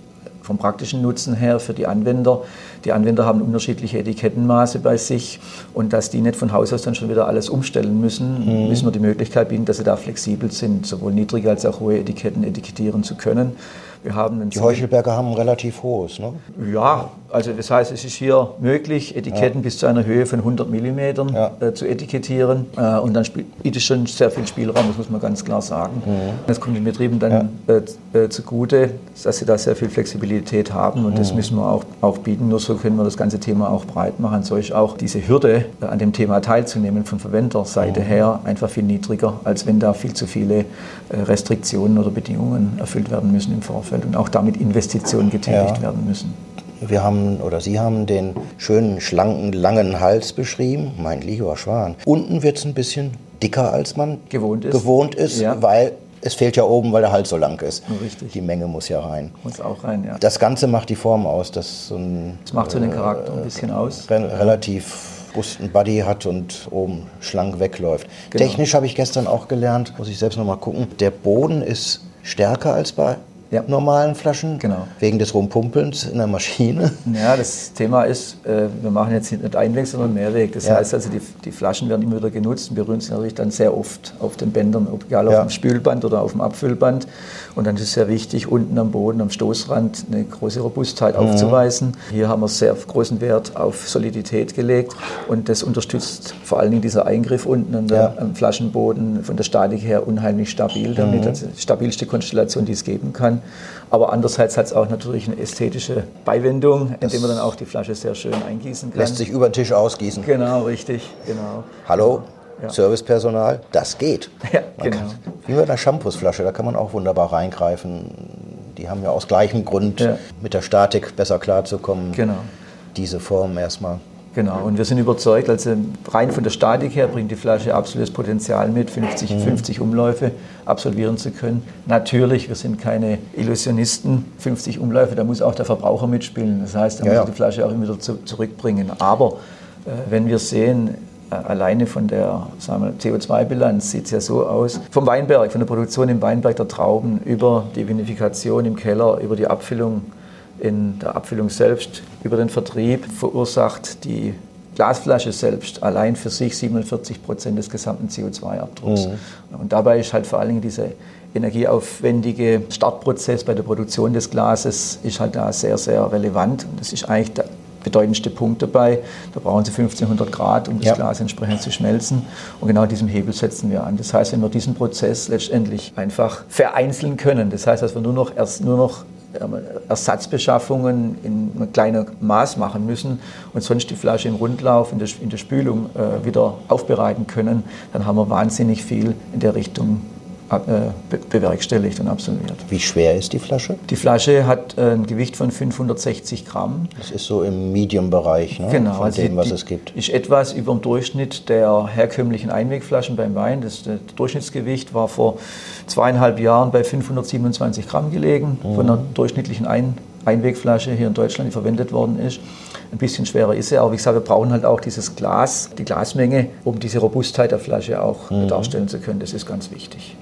vom praktischen Nutzen her für die Anwender. Die Anwender haben unterschiedliche Etikettenmaße bei sich und dass die nicht von Haus aus dann schon wieder alles umstellen müssen, mhm. müssen wir die Möglichkeit bieten, dass sie da flexibel sind, sowohl niedrige als auch hohe Etiketten etikettieren zu können. Wir haben die Heuchelberger haben ein relativ hohes, ne? Ja, Also das heißt, es ist hier möglich, Etiketten ja. bis zu einer Höhe von 100 mm ja. äh, zu etikettieren. Äh, und dann bietet es schon sehr viel Spielraum, das muss man ganz klar sagen. Mhm. Das kommt den Betrieben dann ja. äh, äh zugute, dass sie da sehr viel Flexibilität haben. Und mhm. das müssen wir auch, auch bieten. Nur so können wir das ganze Thema auch breit machen. So ist auch diese Hürde, äh, an dem Thema teilzunehmen von Verwenderseite mhm. her, einfach viel niedriger, als wenn da viel zu viele äh, Restriktionen oder Bedingungen erfüllt werden müssen im Vorfeld und auch damit Investitionen getätigt werden müssen. Wir haben, oder Sie haben den schönen, schlanken, langen Hals beschrieben. Mein lieber Schwan. Unten wird es ein bisschen dicker, als man gewohnt ist, gewohnt ist ja. weil es fehlt ja oben, weil der Hals so lang ist. Richtig. Die Menge muss ja rein. Muss auch rein, ja. Das Ganze macht die Form aus. Das, so ein, das macht so den Charakter äh, ein bisschen aus. Re relativ robusten Body hat und oben schlank wegläuft. Genau. Technisch habe ich gestern auch gelernt, muss ich selbst noch mal gucken. Der Boden ist stärker als bei ja. normalen Flaschen, genau. wegen des Rumpumpelns in der Maschine. Ja, das Thema ist, äh, wir machen jetzt nicht Einweg, sondern Mehrweg. Das ja. heißt also, die, die, Flaschen werden immer wieder genutzt und berühren sich natürlich dann sehr oft auf den Bändern, egal ja. auf dem Spülband oder auf dem Abfüllband. Und dann ist es sehr wichtig, unten am Boden, am Stoßrand, eine große Robustheit mhm. aufzuweisen. Hier haben wir sehr großen Wert auf Solidität gelegt und das unterstützt vor allen Dingen dieser Eingriff unten der, am Flaschenboden von der Statik her unheimlich stabil, damit mhm. also die stabilste Konstellation, die es geben kann. Aber andererseits hat es auch natürlich eine ästhetische Beiwendung, indem man dann auch die Flasche sehr schön eingießen kann. Lässt sich über den Tisch ausgießen. Genau, richtig, genau. Hallo, ja. Servicepersonal, das geht. Ja, genau. Kann, wie bei einer Shampoosflasche, da kann man auch wunderbar reingreifen. Die haben ja aus gleichem Grund ja. mit der Statik besser klarzukommen. Genau. Diese Form erstmal. Genau, und wir sind überzeugt, also rein von der Statik her bringt die Flasche absolutes Potenzial mit, 50, mhm. 50 Umläufe absolvieren zu können. Natürlich, wir sind keine Illusionisten, 50 Umläufe, da muss auch der Verbraucher mitspielen. Das heißt, da ja, muss die Flasche auch immer wieder zu, zurückbringen. Aber äh, wenn wir sehen, alleine von der CO2-Bilanz sieht es ja so aus. Vom Weinberg, von der Produktion im Weinberg der Trauben über die Vinifikation im Keller, über die Abfüllung in der Abfüllung selbst über den Vertrieb verursacht die Glasflasche selbst allein für sich 47 Prozent des gesamten CO2-Abdrucks. Mhm. Und dabei ist halt vor allen Dingen dieser energieaufwendige Startprozess bei der Produktion des Glases ist halt da sehr, sehr relevant. Und das ist eigentlich bedeutendste Punkt dabei. Da brauchen Sie 1500 Grad, um das ja. Glas entsprechend zu schmelzen. Und genau diesen Hebel setzen wir an. Das heißt, wenn wir diesen Prozess letztendlich einfach vereinzeln können, das heißt, dass wir nur noch erst nur noch Ersatzbeschaffungen in einem kleinen Maß machen müssen und sonst die Flasche im Rundlauf, in der, in der Spülung äh, wieder aufbereiten können, dann haben wir wahnsinnig viel in der Richtung bewerkstelligt und absolviert. Wie schwer ist die Flasche? Die Flasche hat äh, ein Gewicht von 560 Gramm. Das ist so im Medium-Bereich ne? genau, von also dem, was es gibt. Ist etwas über dem Durchschnitt der herkömmlichen Einwegflaschen beim Wein. Das, das Durchschnittsgewicht war vor zweieinhalb Jahren bei 527 Gramm gelegen mhm. von einer durchschnittlichen Ein Einwegflasche hier in Deutschland, die verwendet worden ist. Ein bisschen schwerer ist sie, aber wie gesagt, wir brauchen halt auch dieses Glas, die Glasmenge, um diese Robustheit der Flasche auch mhm. darstellen zu können. Das ist ganz wichtig.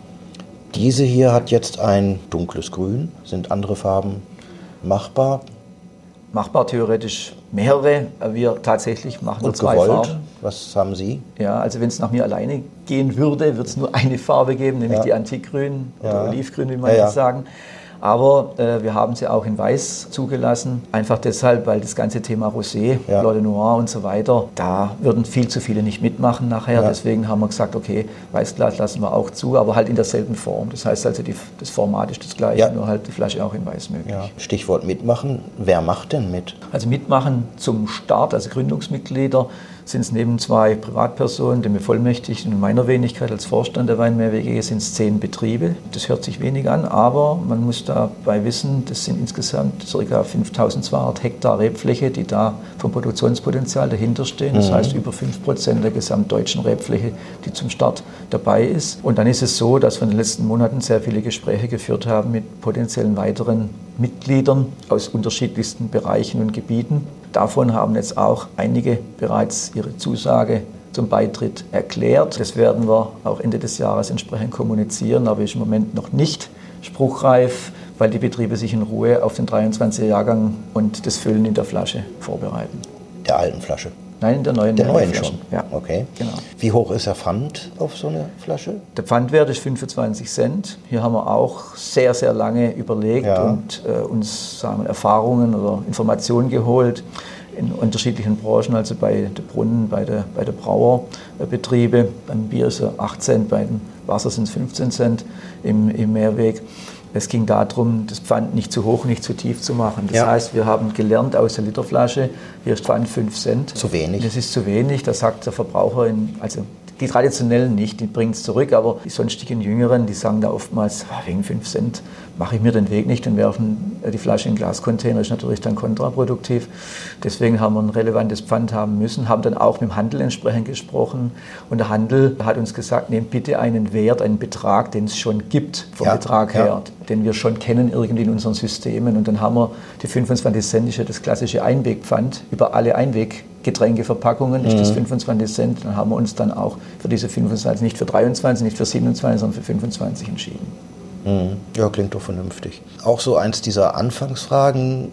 Diese hier hat jetzt ein dunkles Grün. Sind andere Farben machbar? Machbar theoretisch mehrere. Wir tatsächlich machen nur zwei gewollt? Farben. Was haben Sie? Ja, also wenn es nach mir alleine gehen würde, würde es nur eine Farbe geben, nämlich ja. die Antikgrün oder ja. Olivgrün, wie man ja, jetzt sagen. Aber äh, wir haben sie auch in Weiß zugelassen, einfach deshalb, weil das ganze Thema Rosé, ja. Blanc de Noir und so weiter, da würden viel zu viele nicht mitmachen nachher. Ja. Deswegen haben wir gesagt, okay, Weißglas lassen wir auch zu, aber halt in derselben Form. Das heißt also, die, das Format ist das gleiche, ja. nur halt die Flasche auch in Weiß möglich. Stichwort mitmachen. Wer macht denn mit? Also mitmachen zum Start, also Gründungsmitglieder sind es neben zwei Privatpersonen, dem Bevollmächtigten und meiner Wenigkeit als Vorstand der Weinmehrwege, sind es zehn Betriebe. Das hört sich wenig an, aber man muss dabei wissen, das sind insgesamt ca. 5200 Hektar Rebfläche, die da vom Produktionspotenzial dahinter stehen. Das mhm. heißt über 5 Prozent der gesamtdeutschen Rebfläche, die zum Start dabei ist. Und dann ist es so, dass wir in den letzten Monaten sehr viele Gespräche geführt haben mit potenziellen weiteren Mitgliedern aus unterschiedlichsten Bereichen und Gebieten. Davon haben jetzt auch einige bereits ihre Zusage zum Beitritt erklärt. Das werden wir auch Ende des Jahres entsprechend kommunizieren, aber ist im Moment noch nicht spruchreif, weil die Betriebe sich in Ruhe auf den 23er Jahrgang und das Füllen in der Flasche vorbereiten. Der alten Flasche. Nein, in der neuen Der neuen schon? Ja. Okay. Genau. Wie hoch ist der Pfand auf so eine Flasche? Der Pfandwert ist 25 Cent. Hier haben wir auch sehr, sehr lange überlegt ja. und äh, uns sagen wir, Erfahrungen oder Informationen geholt in unterschiedlichen Branchen, also bei den Brunnen, bei der, bei der Brauerbetriebe. Beim Bier ist es 8 Cent, bei dem Wasser sind es 15 Cent im, im Mehrweg. Es ging darum, das Pfand nicht zu hoch, nicht zu tief zu machen. Das ja. heißt, wir haben gelernt aus der Literflasche, hier ist Pfand 5 Cent. Zu wenig. Das ist zu wenig, das sagt der Verbraucher, in, also die traditionellen nicht, die bringen es zurück, aber die sonstigen Jüngeren, die sagen da oftmals, ah, wegen 5 Cent mache ich mir den Weg nicht und werfen die Flasche in Glascontainer, ist natürlich dann kontraproduktiv. Deswegen haben wir ein relevantes Pfand haben müssen, haben dann auch mit dem Handel entsprechend gesprochen und der Handel hat uns gesagt, nehmt bitte einen Wert, einen Betrag, den es schon gibt vom ja, Betrag her, ja. den wir schon kennen irgendwie in unseren Systemen und dann haben wir die 25 Cent, das klassische Einwegpfand, über alle Einweggetränkeverpackungen ist das 25 mhm. Cent, dann haben wir uns dann auch für diese 25, nicht für 23, nicht für 27, sondern für 25 entschieden. Mhm. Ja, klingt doch vernünftig. Auch so eins dieser Anfangsfragen,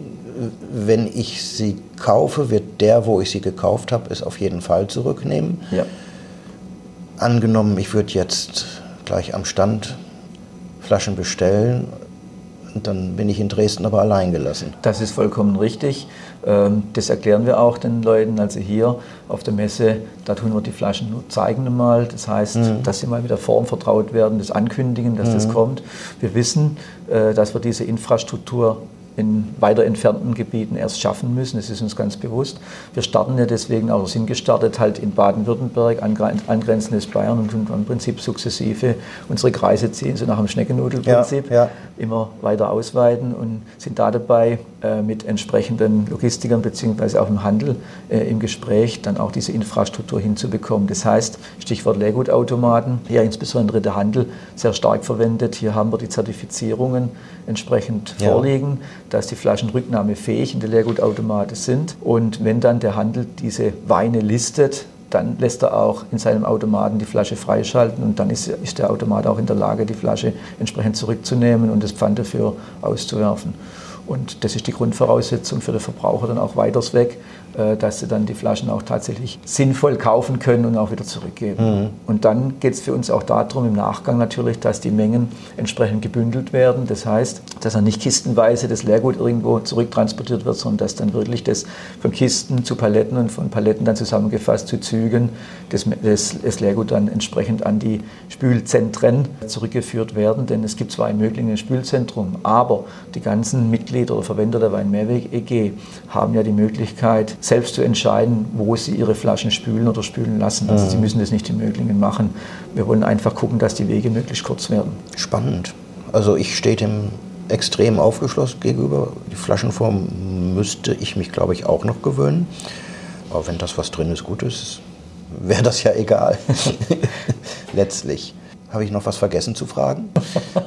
wenn ich sie kaufe, wird der, wo ich sie gekauft habe, es auf jeden Fall zurücknehmen. Ja. Angenommen, ich würde jetzt gleich am Stand Flaschen bestellen und dann bin ich in Dresden aber allein gelassen. Das ist vollkommen richtig. Ähm, das erklären wir auch den Leuten. Also hier auf der Messe, da tun wir die Flaschen nur zeigen mal. Das heißt, mhm. dass sie mal mit der Form vertraut werden, das ankündigen, dass mhm. das kommt. Wir wissen, äh, dass wir diese Infrastruktur in weiter entfernten Gebieten erst schaffen müssen. Das ist uns ganz bewusst. Wir starten ja deswegen auch, sind gestartet halt in Baden-Württemberg, angrenzendes Bayern und tun im Prinzip sukzessive unsere Kreise ziehen, so nach dem Schneckennudelprinzip, ja, ja. immer weiter ausweiten und sind da dabei äh, mit entsprechenden Logistikern beziehungsweise auch im Handel äh, im Gespräch, dann auch diese Infrastruktur hinzubekommen. Das heißt, Stichwort Leergutautomaten, hier insbesondere der Handel sehr stark verwendet. Hier haben wir die Zertifizierungen entsprechend ja. vorliegen dass die Flaschen rücknahmefähig in der Leergutautomate sind. Und wenn dann der Handel diese Weine listet, dann lässt er auch in seinem Automaten die Flasche freischalten und dann ist, ist der Automat auch in der Lage, die Flasche entsprechend zurückzunehmen und das Pfand dafür auszuwerfen. Und das ist die Grundvoraussetzung für den Verbraucher dann auch weiters weg, äh, dass sie dann die Flaschen auch tatsächlich sinnvoll kaufen können und auch wieder zurückgeben. Mhm. Und dann geht es für uns auch darum, im Nachgang natürlich, dass die Mengen entsprechend gebündelt werden. Das heißt, dass dann nicht kistenweise das Leergut irgendwo zurücktransportiert wird, sondern dass dann wirklich das von Kisten zu Paletten und von Paletten dann zusammengefasst zu Zügen das, das, das Leergut dann entsprechend an die Spülzentren zurückgeführt werden. Denn es gibt zwar in Möglingen ein Spülzentrum, aber die ganzen Mitglieder oder Verwender der Weinmehrweg EG haben ja die Möglichkeit, selbst zu entscheiden, wo sie ihre Flaschen spülen oder spülen lassen. Also mhm. sie müssen das nicht in Möglingen machen. Wir wollen einfach gucken, dass die Wege möglichst kurz werden. Spannend. Also ich stehe dem extrem aufgeschlossen gegenüber. Die Flaschenform müsste ich mich, glaube ich, auch noch gewöhnen. Aber wenn das, was drin ist, gut ist, wäre das ja egal. Letztlich. Habe ich noch was vergessen zu fragen?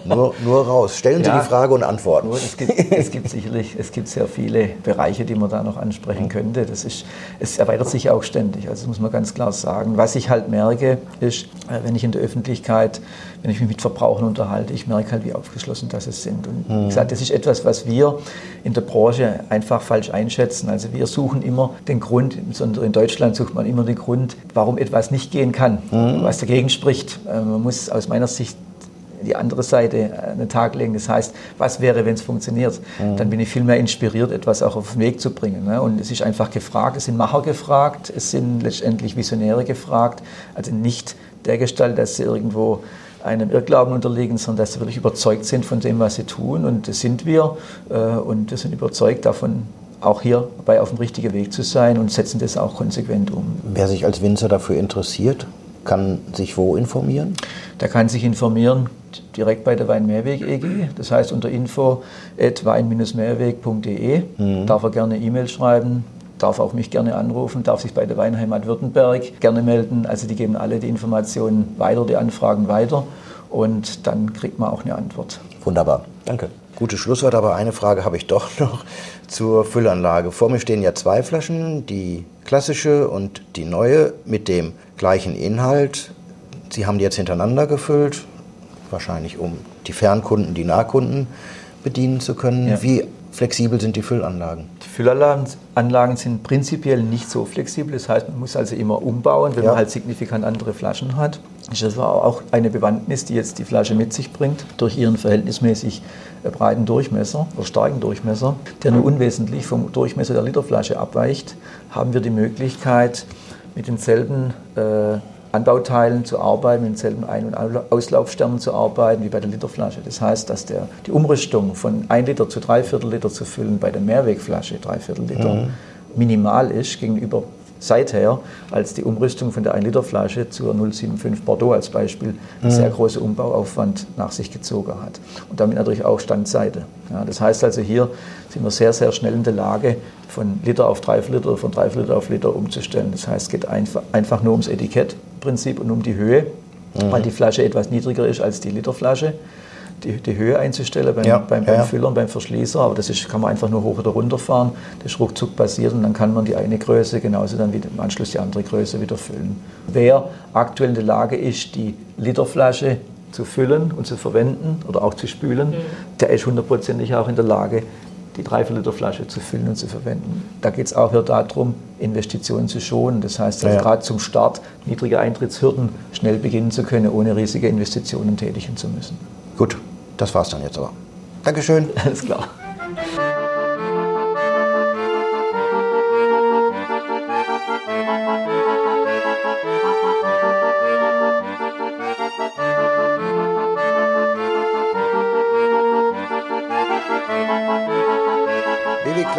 nur, nur raus. Stellen Sie ja, die Frage und antworten. es, gibt, es gibt sicherlich es gibt sehr viele Bereiche, die man da noch ansprechen könnte. Das ist, es erweitert sich auch ständig. Also das muss man ganz klar sagen. Was ich halt merke, ist, äh, wenn ich in der Öffentlichkeit wenn ich mich mit Verbrauchern unterhalte, ich merke halt, wie aufgeschlossen das sind. Und mhm. wie gesagt, das ist etwas, was wir in der Branche einfach falsch einschätzen. Also wir suchen immer den Grund, insbesondere in Deutschland sucht man immer den Grund, warum etwas nicht gehen kann, mhm. was dagegen spricht. Äh, man muss aus meiner Sicht die andere Seite an den Tag legen. Das heißt, was wäre, wenn es funktioniert? Mhm. Dann bin ich viel mehr inspiriert, etwas auch auf den Weg zu bringen. Ne? Und es ist einfach gefragt, es sind Macher gefragt, es sind letztendlich Visionäre gefragt, also nicht der Gestalt, dass sie irgendwo einem Irrglauben unterliegen, sondern dass sie wirklich überzeugt sind von dem, was sie tun. Und das sind wir. Äh, und wir sind überzeugt davon, auch hierbei auf dem richtigen Weg zu sein und setzen das auch konsequent um. Wer sich als Winzer dafür interessiert, kann sich wo informieren? Der kann sich informieren direkt bei der Weinmehrweg EG, das heißt unter info wein-mehrweg.de. Mhm. Darf er gerne E-Mail schreiben, darf auch mich gerne anrufen, darf sich bei der Weinheimat Württemberg gerne melden. Also die geben alle die Informationen weiter, die Anfragen weiter und dann kriegt man auch eine Antwort. Wunderbar, danke. Gutes Schlusswort, aber eine Frage habe ich doch noch zur Füllanlage. Vor mir stehen ja zwei Flaschen, die klassische und die neue mit dem gleichen Inhalt. Sie haben die jetzt hintereinander gefüllt. wahrscheinlich, um die Fernkunden, die Nahkunden bedienen zu können. Ja. Wie flexibel sind die Füllanlagen? Die Füllanlagen sind prinzipiell nicht so flexibel. Das heißt, man muss also immer umbauen, wenn ja. man halt signifikant andere Flaschen hat. Das war auch eine Bewandtnis, die jetzt die Flasche mit sich bringt, durch ihren verhältnismäßig äh, breiten Durchmesser oder starken Durchmesser, der nur unwesentlich vom Durchmesser der Literflasche abweicht, haben wir die Möglichkeit, mit denselben äh, Anbauteilen zu arbeiten, mit denselben Ein- und Auslaufsternen zu arbeiten wie bei der Literflasche. Das heißt, dass der, die Umrüstung von 1 Liter zu 3 Viertel Liter zu füllen bei der Mehrwegflasche 3 Viertel Liter mhm. minimal ist gegenüber seither, als die Umrüstung von der 1-Liter-Flasche zur 075 Bordeaux als Beispiel einen mhm. sehr großen Umbauaufwand nach sich gezogen hat. Und damit natürlich auch Standseite. Ja, das heißt also, hier sind wir sehr, sehr schnell in der Lage, von Liter auf 3 Liter, von 3 Liter auf Liter umzustellen. Das heißt, es geht einfach, einfach nur ums Etikettprinzip und um die Höhe, mhm. weil die Flasche etwas niedriger ist als die Literflasche die, die Höhe einzustellen beim, ja, beim, beim ja. Füllern, beim Verschließer. Aber das ist, kann man einfach nur hoch oder runter fahren. Das ist ruckzuck passiert und dann kann man die eine Größe genauso dann wieder im Anschluss die andere Größe wieder füllen. Wer aktuell in der Lage ist, die Literflasche zu füllen und zu verwenden oder auch zu spülen, mhm. der ist hundertprozentig auch in der Lage, die 3 Liter Flasche zu füllen und zu verwenden. Da geht es auch wieder darum, Investitionen zu schonen. Das heißt, also ja. gerade zum Start niedrige Eintrittshürden schnell beginnen zu können, ohne riesige Investitionen tätigen zu müssen. Gut, das war's dann jetzt aber. Dankeschön. Alles klar.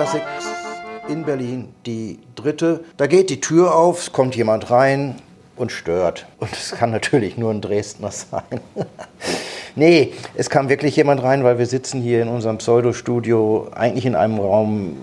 BW Classics in Berlin, die dritte. Da geht die Tür auf, es kommt jemand rein und stört. Und es kann natürlich nur ein Dresdner sein. Nee, es kam wirklich jemand rein, weil wir sitzen hier in unserem Pseudo-Studio, eigentlich in einem Raum,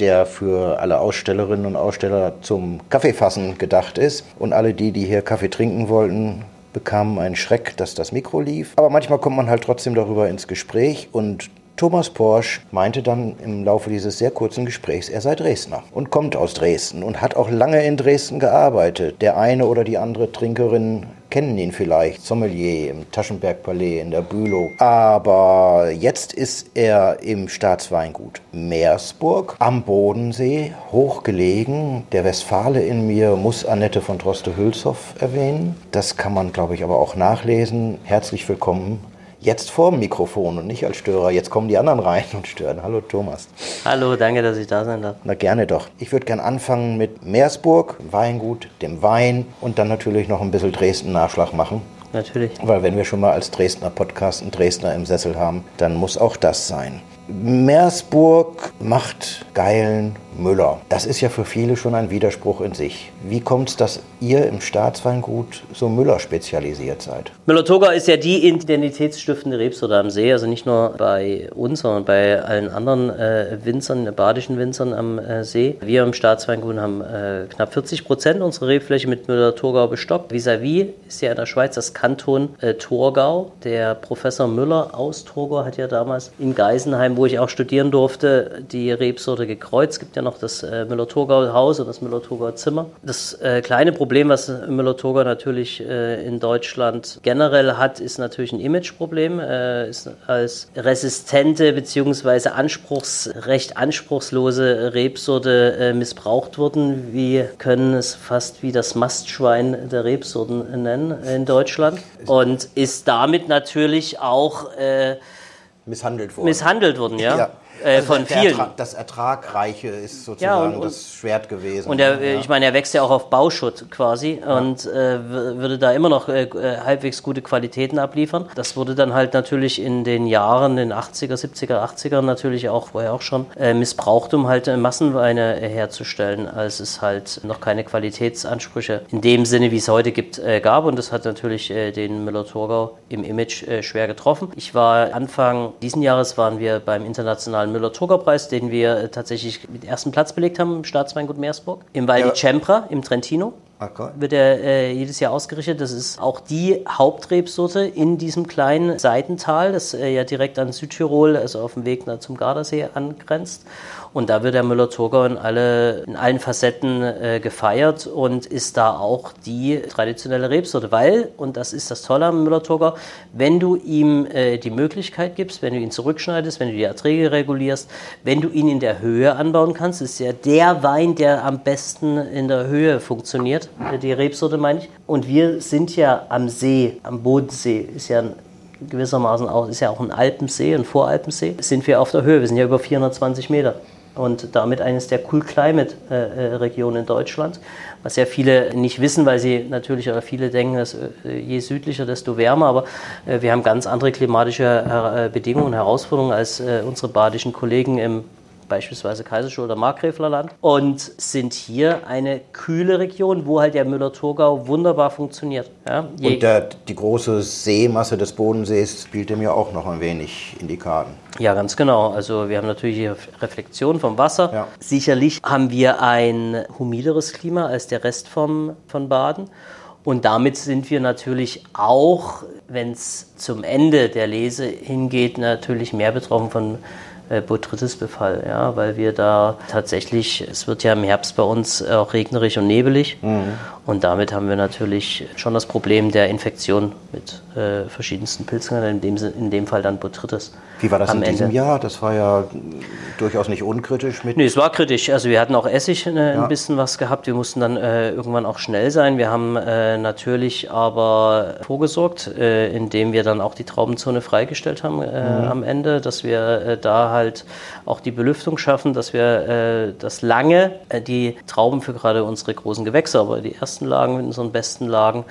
der für alle Ausstellerinnen und Aussteller zum Kaffeefassen gedacht ist. Und alle die, die hier Kaffee trinken wollten, bekamen einen Schreck, dass das Mikro lief. Aber manchmal kommt man halt trotzdem darüber ins Gespräch und Thomas Porsch meinte dann im Laufe dieses sehr kurzen Gesprächs, er sei Dresdner und kommt aus Dresden und hat auch lange in Dresden gearbeitet. Der eine oder die andere Trinkerin kennen ihn vielleicht, Sommelier im Taschenberg-Palais in der Bülow. Aber jetzt ist er im Staatsweingut Meersburg am Bodensee, hochgelegen. Der Westfale in mir muss Annette von Droste-Hülshoff erwähnen. Das kann man, glaube ich, aber auch nachlesen. Herzlich willkommen jetzt vor dem Mikrofon und nicht als Störer. Jetzt kommen die anderen rein und stören. Hallo Thomas. Hallo, danke, dass ich da sein darf. Na gerne doch. Ich würde gerne anfangen mit Meersburg, Weingut, dem Wein und dann natürlich noch ein bisschen Dresden-Nachschlag machen. Natürlich. Weil wenn wir schon mal als Dresdner Podcast einen Dresdner im Sessel haben, dann muss auch das sein. Meersburg macht geilen Müller. Das ist ja für viele schon ein Widerspruch in sich. Wie kommt es, dass ihr im Staatsweingut so Müller spezialisiert seid? Müller-Thurgau ist ja die identitätsstiftende Rebsorte am See, also nicht nur bei uns, sondern bei allen anderen äh, Winzern, badischen Winzern am äh, See. Wir im Staatsweingut haben äh, knapp 40 Prozent unserer Rebfläche mit Müller-Thurgau bestockt. Vis-à-vis ist ja in der Schweiz das Kanton äh, Thurgau. Der Professor Müller aus Thurgau hat ja damals in Geisenheim, wo ich auch studieren durfte, die Rebsorte gekreuzt. Es gibt ja noch das äh, Müller-Thurgau-Haus und das Müller-Thurgau-Zimmer. Das äh, kleine Problem, was Müller-Thurgau natürlich äh, in Deutschland generell hat, ist natürlich ein Imageproblem. Äh, ist als resistente bzw. Anspruchs, recht anspruchslose Rebsorte äh, missbraucht worden. Wir können es fast wie das Mastschwein der Rebsorten nennen in Deutschland und ist damit natürlich auch äh, misshandelt worden. Misshandelt worden, ja. ja. Äh, also von vielen. Ertrag, das Ertragreiche ist sozusagen ja, und, das Schwert gewesen. Und er, ja. ich meine, er wächst ja auch auf Bauschutt quasi ja. und äh, würde da immer noch äh, äh, halbwegs gute Qualitäten abliefern. Das wurde dann halt natürlich in den Jahren, den 80er, 70er, 80er natürlich auch vorher auch schon äh, missbraucht, um halt äh, Massenweine herzustellen, als es halt noch keine Qualitätsansprüche in dem Sinne, wie es heute gibt, gab. Und das hat natürlich den Müller-Thurgau im Image schwer getroffen. Ich war Anfang diesen Jahres waren wir beim internationalen internationalen Müller-Thurgau-Preis, den wir äh, tatsächlich mit ersten Platz belegt haben im Staatsweingut Meersburg, im Val ja. di Cempra im Trentino. Okay. Wird er äh, jedes Jahr ausgerichtet. Das ist auch die Hauptrebsorte in diesem kleinen Seitental, das äh, ja direkt an Südtirol, also auf dem Weg zum Gardasee angrenzt. Und da wird der Müller-Thurgau in, alle, in allen Facetten äh, gefeiert und ist da auch die traditionelle Rebsorte. Weil, und das ist das Tolle am Müller-Thurgau, wenn du ihm äh, die Möglichkeit gibst, wenn du ihn zurückschneidest, wenn du die Erträge regulierst, wenn du ihn in der Höhe anbauen kannst, ist ja der Wein, der am besten in der Höhe funktioniert, äh, die Rebsorte meine ich. Und wir sind ja am See, am Bodensee, ist ja ein gewissermaßen auch, ist ja auch ein Alpensee, ein Voralpensee, sind wir auf der Höhe. Wir sind ja über 420 Meter und damit eines der Cool Climate äh, Regionen in Deutschland, was ja viele nicht wissen, weil sie natürlich oder viele denken, dass äh, je südlicher, desto wärmer, aber äh, wir haben ganz andere klimatische Bedingungen und Herausforderungen als unsere badischen Kollegen im beispielsweise Kaiserstuhl oder Markgräflerland und sind hier eine kühle Region, wo halt der Müller-Thurgau wunderbar funktioniert. Ja, und der, die große Seemasse des Bodensees spielt dem ja auch noch ein wenig in die Karten. Ja, ganz genau. Also wir haben natürlich hier Reflexion vom Wasser. Ja. Sicherlich haben wir ein humideres Klima als der Rest vom, von Baden. Und damit sind wir natürlich auch, wenn es zum Ende der Lese hingeht, natürlich mehr betroffen von Botrytis-Befall, ja, weil wir da tatsächlich, es wird ja im Herbst bei uns auch regnerig und nebelig mhm. und damit haben wir natürlich schon das Problem der Infektion mit äh, verschiedensten Pilzen, in dem, in dem Fall dann Botrytis. Wie war das in diesem Ende. Jahr? Das war ja durchaus nicht unkritisch. Mit nee, es war kritisch. Also wir hatten auch Essig äh, ja. ein bisschen was gehabt. Wir mussten dann äh, irgendwann auch schnell sein. Wir haben äh, natürlich aber vorgesorgt, äh, indem wir dann auch die Traubenzone freigestellt haben äh, mhm. am Ende, dass wir äh, da halt auch die Belüftung schaffen, dass wir das lange, die Trauben für gerade unsere großen Gewächse, aber die ersten Lagen mit unseren besten Lagen,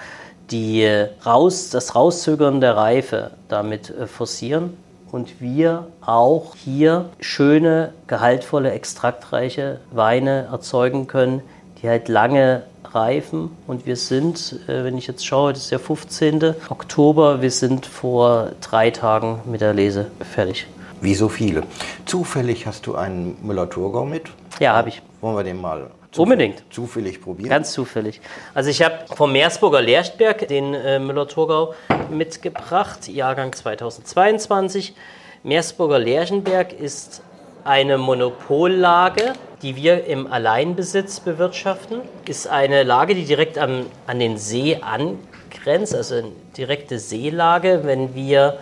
die raus, das Rauszögern der Reife damit forcieren und wir auch hier schöne, gehaltvolle, extraktreiche Weine erzeugen können, die halt lange reifen. Und wir sind, äh, wenn ich jetzt schaue, das ist der 15. Oktober, wir sind vor drei Tagen mit der Lese fertig. Wie so viele. Zufällig hast du einen Müller-Thurgau mit? Ja, habe ich. Wollen wir den mal Unbedingt. Zufällig probieren? Ganz zufällig. Also ich habe vom Meersburger Lerchtberg den äh, Müller-Thurgau mitgebracht, Jahrgang 2022. Meersburger Lerchenberg ist eine Monopollage, die wir im Alleinbesitz bewirtschaften. Ist eine Lage, die direkt am, an den See angrenzt, also eine direkte Seelage. Wenn wir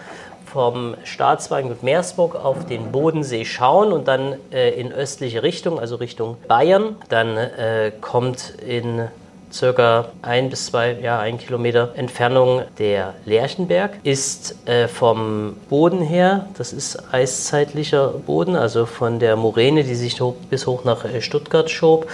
vom Staatsweingut Meersburg auf den Bodensee schauen und dann äh, in östliche Richtung, also Richtung Bayern, dann äh, kommt in circa ein bis zwei, ja, ein Kilometer Entfernung der Lerchenberg, ist äh, vom Boden her, das ist eiszeitlicher Boden, also von der Moräne, die sich hoch, bis hoch nach äh, Stuttgart schob,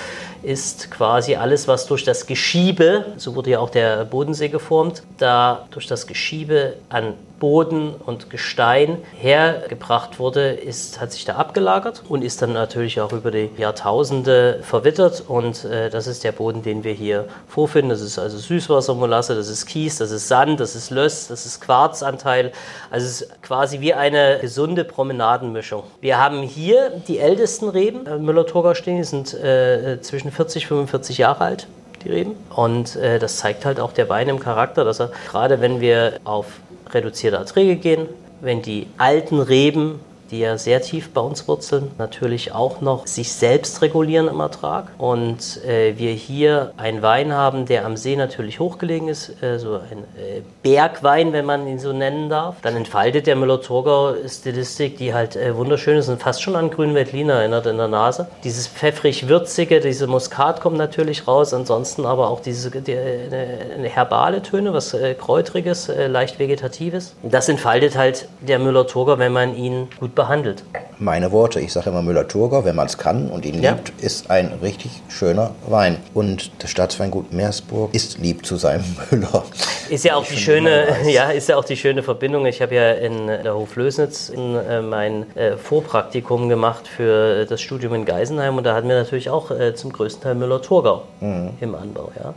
ist quasi alles, was durch das Geschiebe, so wurde ja auch der Bodensee geformt, da durch das Geschiebe an Boden und Gestein hergebracht wurde, ist, hat sich da abgelagert und ist dann natürlich auch über die Jahrtausende verwittert. Und äh, das ist der Boden, den wir hier vorfinden. Das ist also Süßwassermolasse, das ist Kies, das ist Sand, das ist Löss, das ist Quarzanteil. Also es ist quasi wie eine gesunde Promenadenmischung. Wir haben hier die ältesten Reben. Äh, Müller-Thurgau stehen, die sind äh, zwischen 40 und 45 Jahre alt die Reben. Und äh, das zeigt halt auch der Wein im Charakter, dass er, gerade wenn wir auf reduzierte Erträge gehen, wenn die alten Reben die ja sehr tief bei uns wurzeln, natürlich auch noch sich selbst regulieren im Ertrag. Und äh, wir hier einen Wein haben, der am See natürlich hochgelegen ist, äh, so ein äh, Bergwein, wenn man ihn so nennen darf. Dann entfaltet der Müller-Thurgau Stilistik, die halt äh, wunderschön ist und fast schon an Grünweltliner erinnert in der Nase. Dieses pfeffrig-würzige, diese Muskat kommt natürlich raus, ansonsten aber auch diese die, eine herbale Töne, was äh, kräutriges, äh, leicht vegetatives. Das entfaltet halt der Müller-Thurgau, wenn man ihn gut behandelt. Meine Worte, ich sage immer Müller-Thurgau, wenn man es kann und ihn ja. liebt, ist ein richtig schöner Wein. Und das Staatsweingut Meersburg ist lieb zu seinem Müller. Ist ja auch die schöne, ja, ist ja auch die schöne Verbindung. Ich habe ja in der Hoflösnitz äh, mein äh, Vorpraktikum gemacht für das Studium in Geisenheim und da hatten wir natürlich auch äh, zum größten Teil Müller-Thurgau mhm. im Anbau. Ja.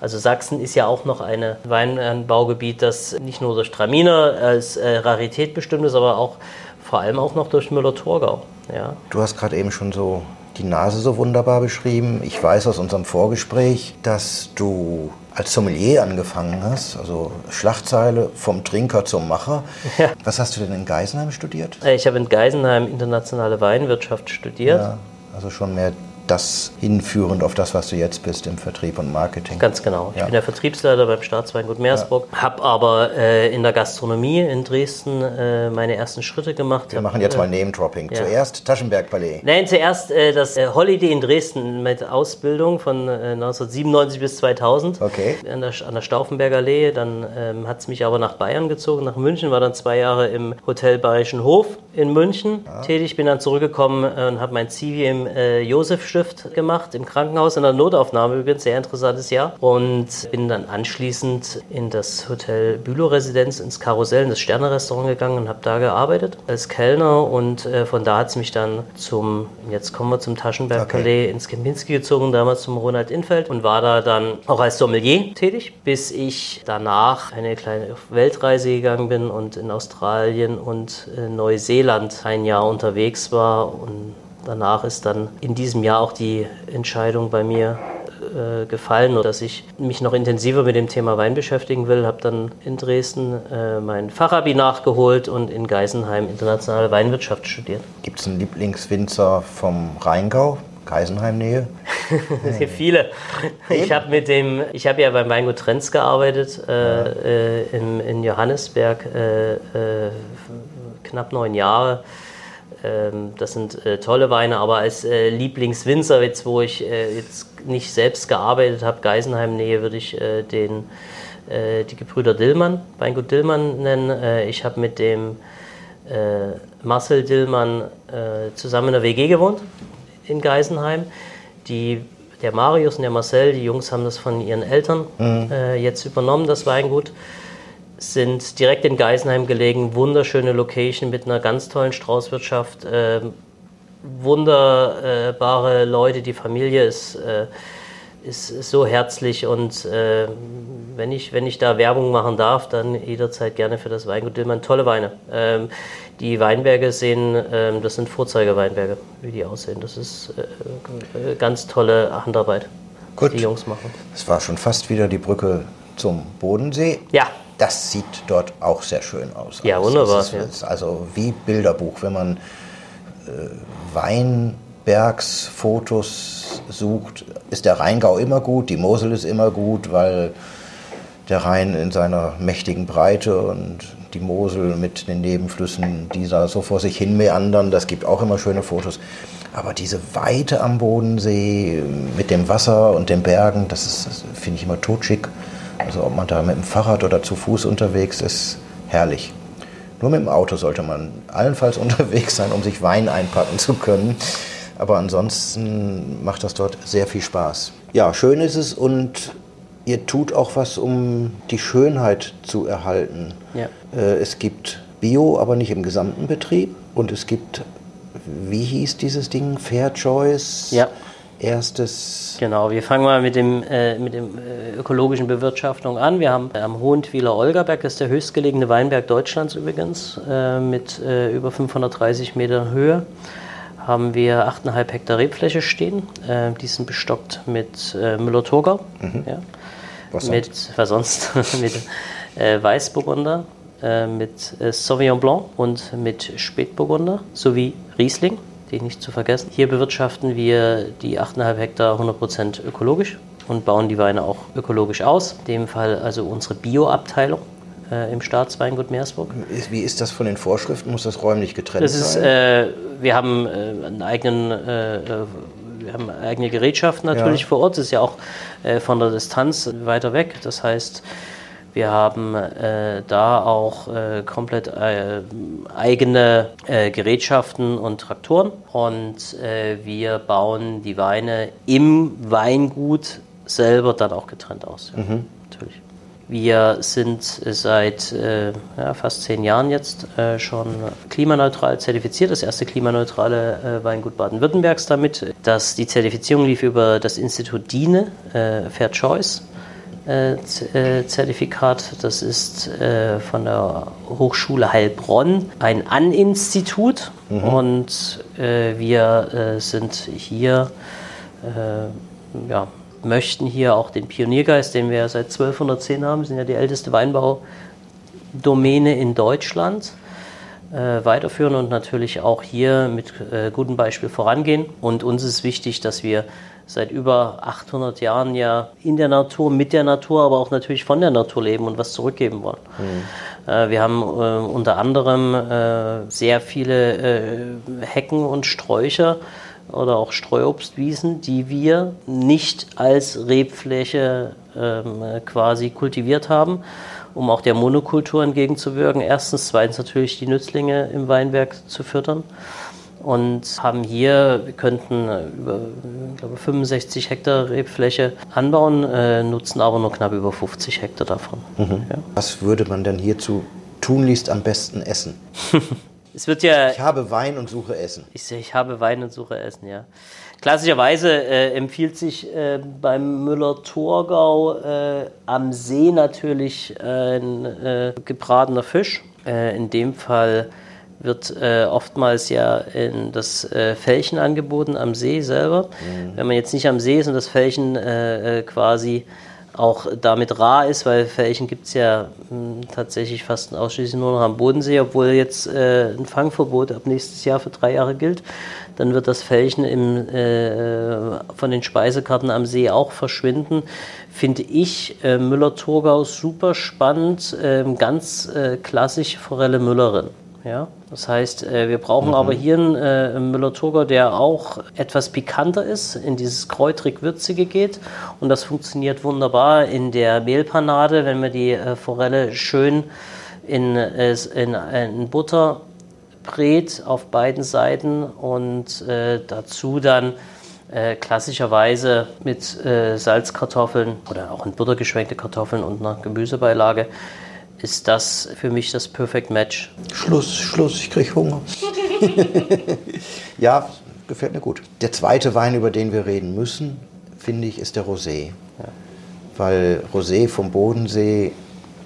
Also Sachsen ist ja auch noch ein Weinanbaugebiet, das nicht nur durch Traminer als äh, Rarität bestimmt ist, aber auch vor allem auch noch durch Müller-Thurgau. Ja. Du hast gerade eben schon so die Nase so wunderbar beschrieben. Ich weiß aus unserem Vorgespräch, dass du als Sommelier angefangen hast, also Schlagzeile vom Trinker zum Macher. Ja. Was hast du denn in Geisenheim studiert? Äh, ich habe in Geisenheim internationale Weinwirtschaft studiert. Ja, also schon mehr das hinführend auf das, was du jetzt bist im Vertrieb und Marketing. Ganz genau. Ich ja. bin der Vertriebsleiter beim Staatsweingut Meersburg, ja. habe aber äh, in der Gastronomie in Dresden äh, meine ersten Schritte gemacht. Wir hab, machen jetzt äh, mal Name-Dropping. Ja. Zuerst Taschenberg Palais. Nein, zuerst äh, das äh, Holiday in Dresden mit Ausbildung von 1997 äh, bis 2000 okay. an, der, an der Stauffenberger Allee. Dann ähm, hat es mich aber nach Bayern gezogen, nach München, war dann zwei Jahre im Hotel Bayerischen Hof in München tätig, bin dann zurückgekommen und habe mein Zivi im Josef Stift gemacht, im Krankenhaus in der Notaufnahme übrigens, sehr interessantes Jahr. Und bin dann anschließend in das Hotel Bülow Residenz, ins Karussell, in das Sterne-Restaurant gegangen und habe da gearbeitet als Kellner. Und äh, von da hat es mich dann zum, jetzt kommen wir zum Taschenberg-Palais okay. ins Kempinski gezogen, damals zum Ronald Infeld und war da dann auch als Sommelier tätig, bis ich danach eine kleine Weltreise gegangen bin und in Australien und äh, Neuseeland ein Jahr unterwegs war und danach ist dann in diesem Jahr auch die Entscheidung bei mir äh, gefallen, dass ich mich noch intensiver mit dem Thema Wein beschäftigen will. Habe dann in Dresden äh, mein Fachabi nachgeholt und in Geisenheim internationale Weinwirtschaft studiert. Gibt es einen Lieblingswinzer vom Rheingau? Geisenheim-Nähe? Viele. Ich habe mit dem, ich habe ja beim Weingut Trenz gearbeitet äh, äh, in, in, Johannesberg äh, äh, knapp neun Jahre. Ähm, das sind äh, tolle Weine, aber als äh, Lieblingswinzer, jetzt, wo ich äh, jetzt nicht selbst gearbeitet habe, Geisenheim-Nähe, würde ich den, die Gebrüder Dillmann, Weingut Dillmann nennen. ich habe mit dem Marcel Dillmann zusammen in der WG gewohnt in Geisenheim. Die, der Marius und der Marcel, die Jungs haben das von ihren Eltern mhm. jetzt übernommen, das Weingut sind direkt in Geisenheim gelegen, wunderschöne Location mit einer ganz tollen Straußwirtschaft, äh, wunderbare Leute, die Familie ist, äh, ist, ist, so herzlich und äh, wenn, ich, wenn ich da Werbung machen darf, dann jederzeit gerne für das Weingut Dillmann. Tolle Weine. Ähm, die Weinberge sehen, ähm, das sind Vorzeigeweinberge, wie die aussehen. Das ist äh, ganz tolle Handarbeit, Gut. die Jungs machen. Es war schon fast wieder die Brücke zum Bodensee. Ja das sieht dort auch sehr schön aus. Ja, also wunderbar. Ist, ist also wie Bilderbuch, wenn man äh, Weinbergsfotos sucht, ist der Rheingau immer gut, die Mosel ist immer gut, weil der Rhein in seiner mächtigen Breite und die Mosel mit den Nebenflüssen, die da so vor sich hin meandern, das gibt auch immer schöne Fotos. Aber diese Weite am Bodensee mit dem Wasser und den Bergen, das, das finde ich immer totschick. Also ob man da mit dem Fahrrad oder zu Fuß unterwegs ist, herrlich. Nur mit dem Auto sollte man allenfalls unterwegs sein, um sich Wein einpacken zu können. Aber ansonsten macht das dort sehr viel Spaß. Ja, schön ist es und ihr tut auch was, um die Schönheit zu erhalten. Ja. Äh, es gibt Bio, aber nicht im gesamten Betrieb. Und es gibt, wie hieß dieses Ding? Fair Choice? Ja erstes. Genau, wir fangen mal mit dem, äh, mit dem äh, ökologischen Bewirtschaftung an. Wir haben am Hohentwiler Olgaberg, das ist der höchstgelegene Weinberg Deutschlands übrigens, äh, mit äh, über 530 Meter Höhe, haben wir 8,5 Hektar Rebfläche stehen. Äh, die sind bestockt mit äh, Müller-Thurgau. Mhm. Ja. Was mit, sonst? Was sonst? mit Weißburgunder, mit Sauvignon Blanc und mit Spätburgunder sowie Riesling die nicht zu vergessen. Hier bewirtschaften wir die 8,5 Hektar 100% ökologisch und bauen die Weine auch ökologisch aus. In dem Fall also unsere Bio-Abteilung äh, im Staatsweingut Meersburg. Wie ist das von den Vorschriften? Muss das räumlich getrennt das ist, sein? Äh, wir haben äh, einen eigenen äh, wir haben eigene Gerätschaften natürlich ja. vor Ort. Das ist ja auch äh, von der Distanz weiter weg. Das heißt, wir haben äh, da auch äh, komplett äh, eigene äh, Gerätschaften und Traktoren und äh, wir bauen die Weine im Weingut selber dann auch getrennt aus. Ja, mhm. Natürlich. Wir sind seit äh, ja, fast zehn Jahren jetzt äh, schon klimaneutral zertifiziert, das erste klimaneutrale äh, Weingut Baden-Württembergs damit. dass die Zertifizierung lief über das Institut DINE, Fair Choice Zertifikat. Das ist von der Hochschule Heilbronn ein An-Institut. Mhm. Und wir sind hier, ja, möchten hier auch den Pioniergeist, den wir seit 1210 haben, sind ja die älteste Weinbaudomäne in Deutschland, äh, weiterführen und natürlich auch hier mit äh, gutem Beispiel vorangehen. Und uns ist wichtig, dass wir seit über 800 Jahren ja in der Natur, mit der Natur, aber auch natürlich von der Natur leben und was zurückgeben wollen. Mhm. Äh, wir haben äh, unter anderem äh, sehr viele äh, Hecken und Sträucher oder auch Streuobstwiesen, die wir nicht als Rebfläche ähm, quasi kultiviert haben, um auch der Monokultur entgegenzuwirken. Erstens, zweitens natürlich die Nützlinge im Weinberg zu füttern und haben hier, wir könnten über ich glaube, 65 Hektar Rebfläche anbauen, äh, nutzen aber nur knapp über 50 Hektar davon. Mhm. Ja. Was würde man denn hierzu tunlichst am besten essen? Es wird ja. Ich habe Wein und suche Essen. Ich, ich habe Wein und suche Essen, ja. Klassischerweise äh, empfiehlt sich äh, beim Müller-Thurgau äh, am See natürlich ein äh, gebratener Fisch. Äh, in dem Fall wird äh, oftmals ja in das Fällchen angeboten am See selber. Mhm. Wenn man jetzt nicht am See ist und das Fällchen quasi auch damit rar ist, weil Fällchen gibt es ja mh, hm, tatsächlich fast ausschließlich nur noch am Bodensee, obwohl jetzt äh, ein Fangverbot ab nächstes Jahr für drei Jahre gilt. Dann wird das Fällchen im, äh, von den Speisekarten am See auch verschwinden. Finde ich äh, Müller-Thurgau super spannend, ähm, ganz äh, klassische Forelle Müllerin. Ja? Das heißt, äh, wir brauchen mhm. aber hier einen äh, Müller-Turger, der auch etwas pikanter ist, in dieses kräutrig-würzige geht. Und das funktioniert wunderbar in der Mehlpanade, wenn wir die äh, Forelle schön in, in, in Butter brät auf beiden Seiten und dazu dann äh, klassischerweise mit äh, Salzkartoffeln oder auch in Butter geschwenkte Kartoffeln und einer Gemüsebeilage ist das für mich das Perfect Match. Schluss, Schluss, ich kriege Hunger. ja, gefällt mir gut. Der zweite Wein, über den wir reden müssen, finde ich, ist der Rosé. Ja. Weil Rosé vom Bodensee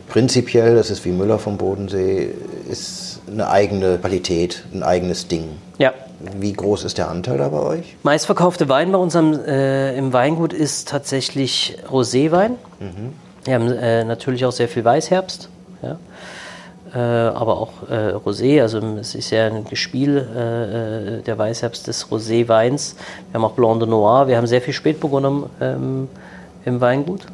prinzipiell, das ist wie Müller vom Bodensee, ist eine eigene Qualität, ein eigenes Ding. Ja. Wie groß ist der Anteil da bei euch? Meistverkaufte Wein bei uns am, äh, im Weingut ist tatsächlich Roséwein. Mhm. Wir haben äh, natürlich auch sehr viel Weißherbst. Ja? Äh, aber auch äh, Rosé, also es ist ja ein Gespiel äh, der Weißherbst des Rosé-Weins. Wir haben auch Blanc de Noir, wir haben sehr viel Spätburgunder ähm, im Weingut.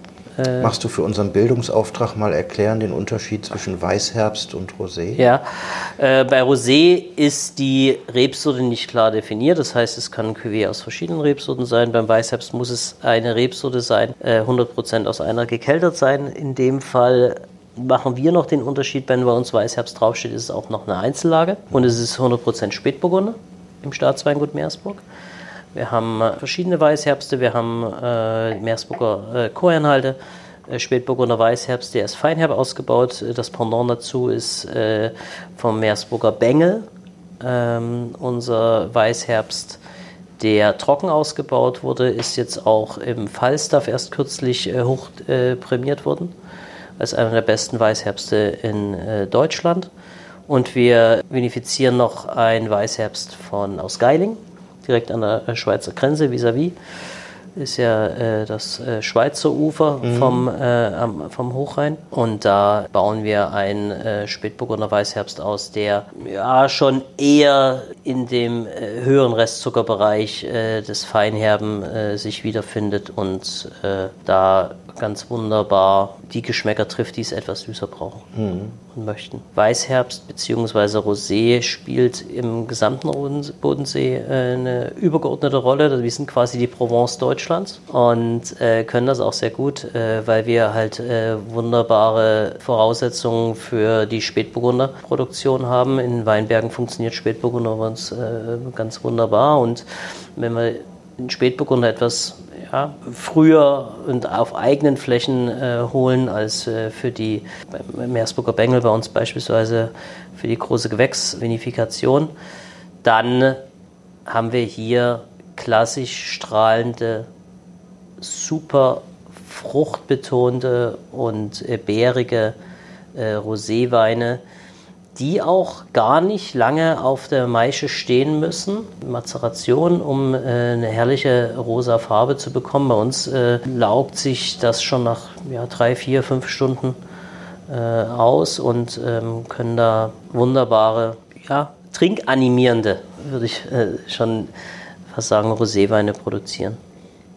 Machst du für unseren Bildungsauftrag mal erklären den Unterschied zwischen Weißherbst und Rosé? Ja, äh, bei Rosé ist die Rebsorte nicht klar definiert. Das heißt, es kann ein Cuvée aus verschiedenen Rebsorten sein. Beim Weißherbst muss es eine Rebsorte sein, äh, 100% aus einer gekeltert sein. In dem Fall machen wir noch den Unterschied, wenn bei uns Weißherbst draufsteht, ist es auch noch eine Einzellage und es ist 100% Spätburgunder im Staatsweingut Meersburg. Wir haben äh, verschiedene Weißherbste, wir haben äh, Meersburger äh, Choreinhalte, äh, Spätburgunder Weißherbst, der ist feinherb ausgebaut. Das Pendant dazu ist äh, vom Meersburger Bengel, ähm, unser Weißherbst, der trocken ausgebaut wurde, ist jetzt auch im Falstaff erst kürzlich äh, hoch äh, worden als einer der besten Weißherbste in äh, Deutschland. Und wir vinifizieren noch einen Weißherbst von aus Geiling, direkt an der äh, Schweizer Grenze vis-à-vis. -vis. Ist ja äh, das äh, Schweizer Ufer mhm. vom, äh, am, vom Hochrhein. Und da bauen wir einen äh, Spätburgunder Weißherbst aus, der ja schon eher in dem äh, höheren Restzuckerbereich des Feinherben sich wiederfindet und da ganz wunderbar die Geschmäcker trifft, die es etwas süßer brauchen mhm. und möchten. Weißherbst bzw. Rosé spielt im gesamten Bodensee äh, eine übergeordnete Rolle. Wir sind quasi die Provence Deutschlands und äh, können das auch sehr gut, äh, weil wir halt äh, wunderbare Voraussetzungen für die Spätburgunderproduktion haben. In Weinbergen funktioniert Spätburgunder bei uns ganz wunderbar und wenn wir in Spätburgunder etwas ja, früher und auf eigenen Flächen äh, holen als äh, für die Meersburger Bengel bei uns beispielsweise für die große Gewächsvinifikation. Dann haben wir hier klassisch strahlende, super fruchtbetonte und äh, bärige äh, Roséweine, die auch gar nicht lange auf der Maische stehen müssen. Mazeration, um äh, eine herrliche rosa Farbe zu bekommen. Bei uns äh, laugt sich das schon nach ja, drei, vier, fünf Stunden äh, aus und ähm, können da wunderbare, ja, trinkanimierende, würde ich äh, schon fast sagen, Roséweine produzieren.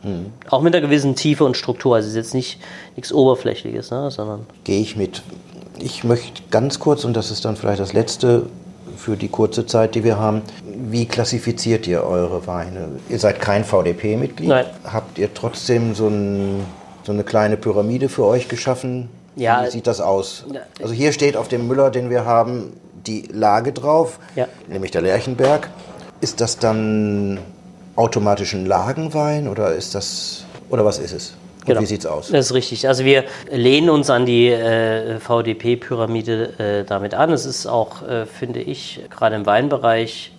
Mhm. Auch mit einer gewissen Tiefe und Struktur. Also es ist jetzt nicht nichts Oberflächliches, ne, sondern. Gehe ich mit. Ich möchte ganz kurz, und das ist dann vielleicht das Letzte für die kurze Zeit, die wir haben, wie klassifiziert ihr eure Weine? Ihr seid kein VDP-Mitglied. Nein. Habt ihr trotzdem so, ein, so, eine kleine Pyramide für euch geschaffen? Ja. Wie sieht das aus? Also hier steht auf dem Müller, den wir haben, die Lage drauf, ja. nämlich der Lerchenberg. Ist das dann automatisch ein Lagenwein oder ist das oder was ist es? Und genau. wie sieht es aus? Das ist richtig. Also wir lehnen uns an die äh, VDP-Pyramide äh, damit an. Es ist auch, äh, finde ich, gerade im Weinbereich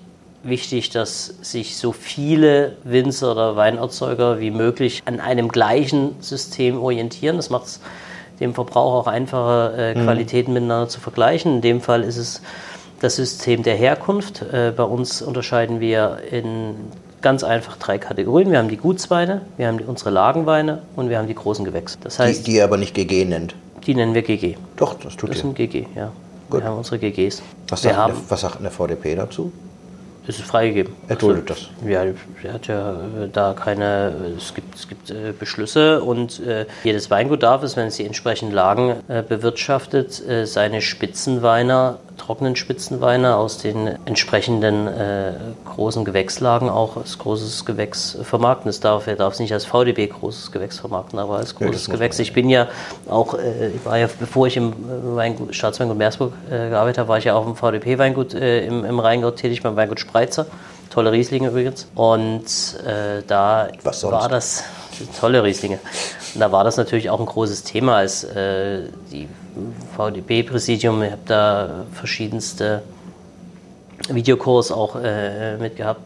wichtig, dass sich so viele Winzer oder Weinerzeuger wie möglich an einem gleichen System orientieren. Das macht es dem Verbraucher auch einfacher, äh, mhm. Qualitäten miteinander zu vergleichen. In dem Fall ist es das System der Herkunft. Äh, bei uns unterscheiden wir in ganz einfach drei Kategorien. Wir haben die Gutsweine, wir haben die, unsere Lagenweine und wir haben die großen Gewächse. Das heißt, die, die ihr aber nicht GG nennt. Die nennen wir GG. Doch, das tut Das ihr. sind GG, ja. Gut. Wir haben unsere GGs. Was sagt, haben, der, was sagt der VDP dazu? Das ist freigegeben. Er duldet das. Ja, er hat ja äh, da keine, es gibt, es gibt äh, Beschlüsse und äh, jedes Weingut darf es, wenn es die entsprechenden Lagen äh, bewirtschaftet, seine Spitzenweine, trockenen Spitzenweine aus den entsprechenden äh, großen Gewächslagen auch als großes Gewächs vermarkten. Es darf, er darf es nicht als VDB großes Gewächs vermarkten, aber als großes muss Gewächs. Ich bin ja auch, ich war ja, bevor ich im Weingut, Staatsweingut Meersburg gearbeitet habe, war ich ja auch im VDP-Weingut im, im Rheingau tätig, beim Weingut Spreizer. Tolle Rieslinge übrigens. Und äh, da war das tolle Rieslinge. Und da war das natürlich auch ein großes Thema, als äh, die VDB-Präsidium, ich habe da verschiedenste Videokurs auch äh, mitgehabt,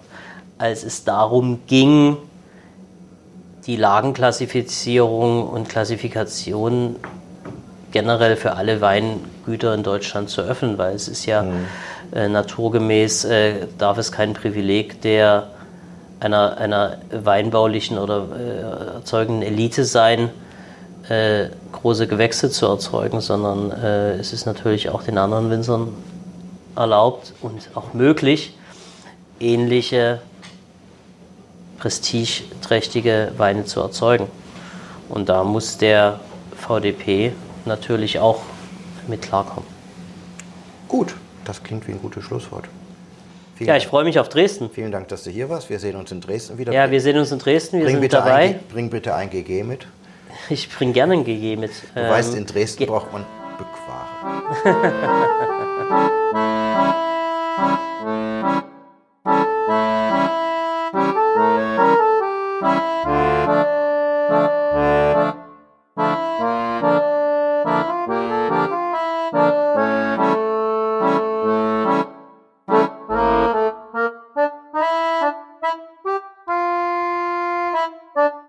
als es darum ging, die Lagenklassifizierung und Klassifikation generell für alle Weingüter in Deutschland zu öffnen, weil es ist ja mhm. äh, naturgemäß, äh, darf es kein Privileg der einer, einer weinbaulichen oder äh, erzeugenden Elite sein, äh, große Gewächse zu erzeugen, sondern äh, es ist natürlich auch den anderen Winzern erlaubt und auch möglich, ähnliche prestigeträchtige Weine zu erzeugen. Und da muss der VDP natürlich auch mit klarkommen. Gut, das klingt wie ein gutes Schlusswort. Vielen ja, ich freue mich auf Dresden. Vielen Dank, dass du hier warst. Wir sehen uns in Dresden wieder. Ja, wir sehen uns in Dresden. Wir bring sind dabei. Ein, bring bitte ein GG mit. Ich bringe gerne ein GG mit. Du ähm, weißt, in Dresden braucht man Bückware.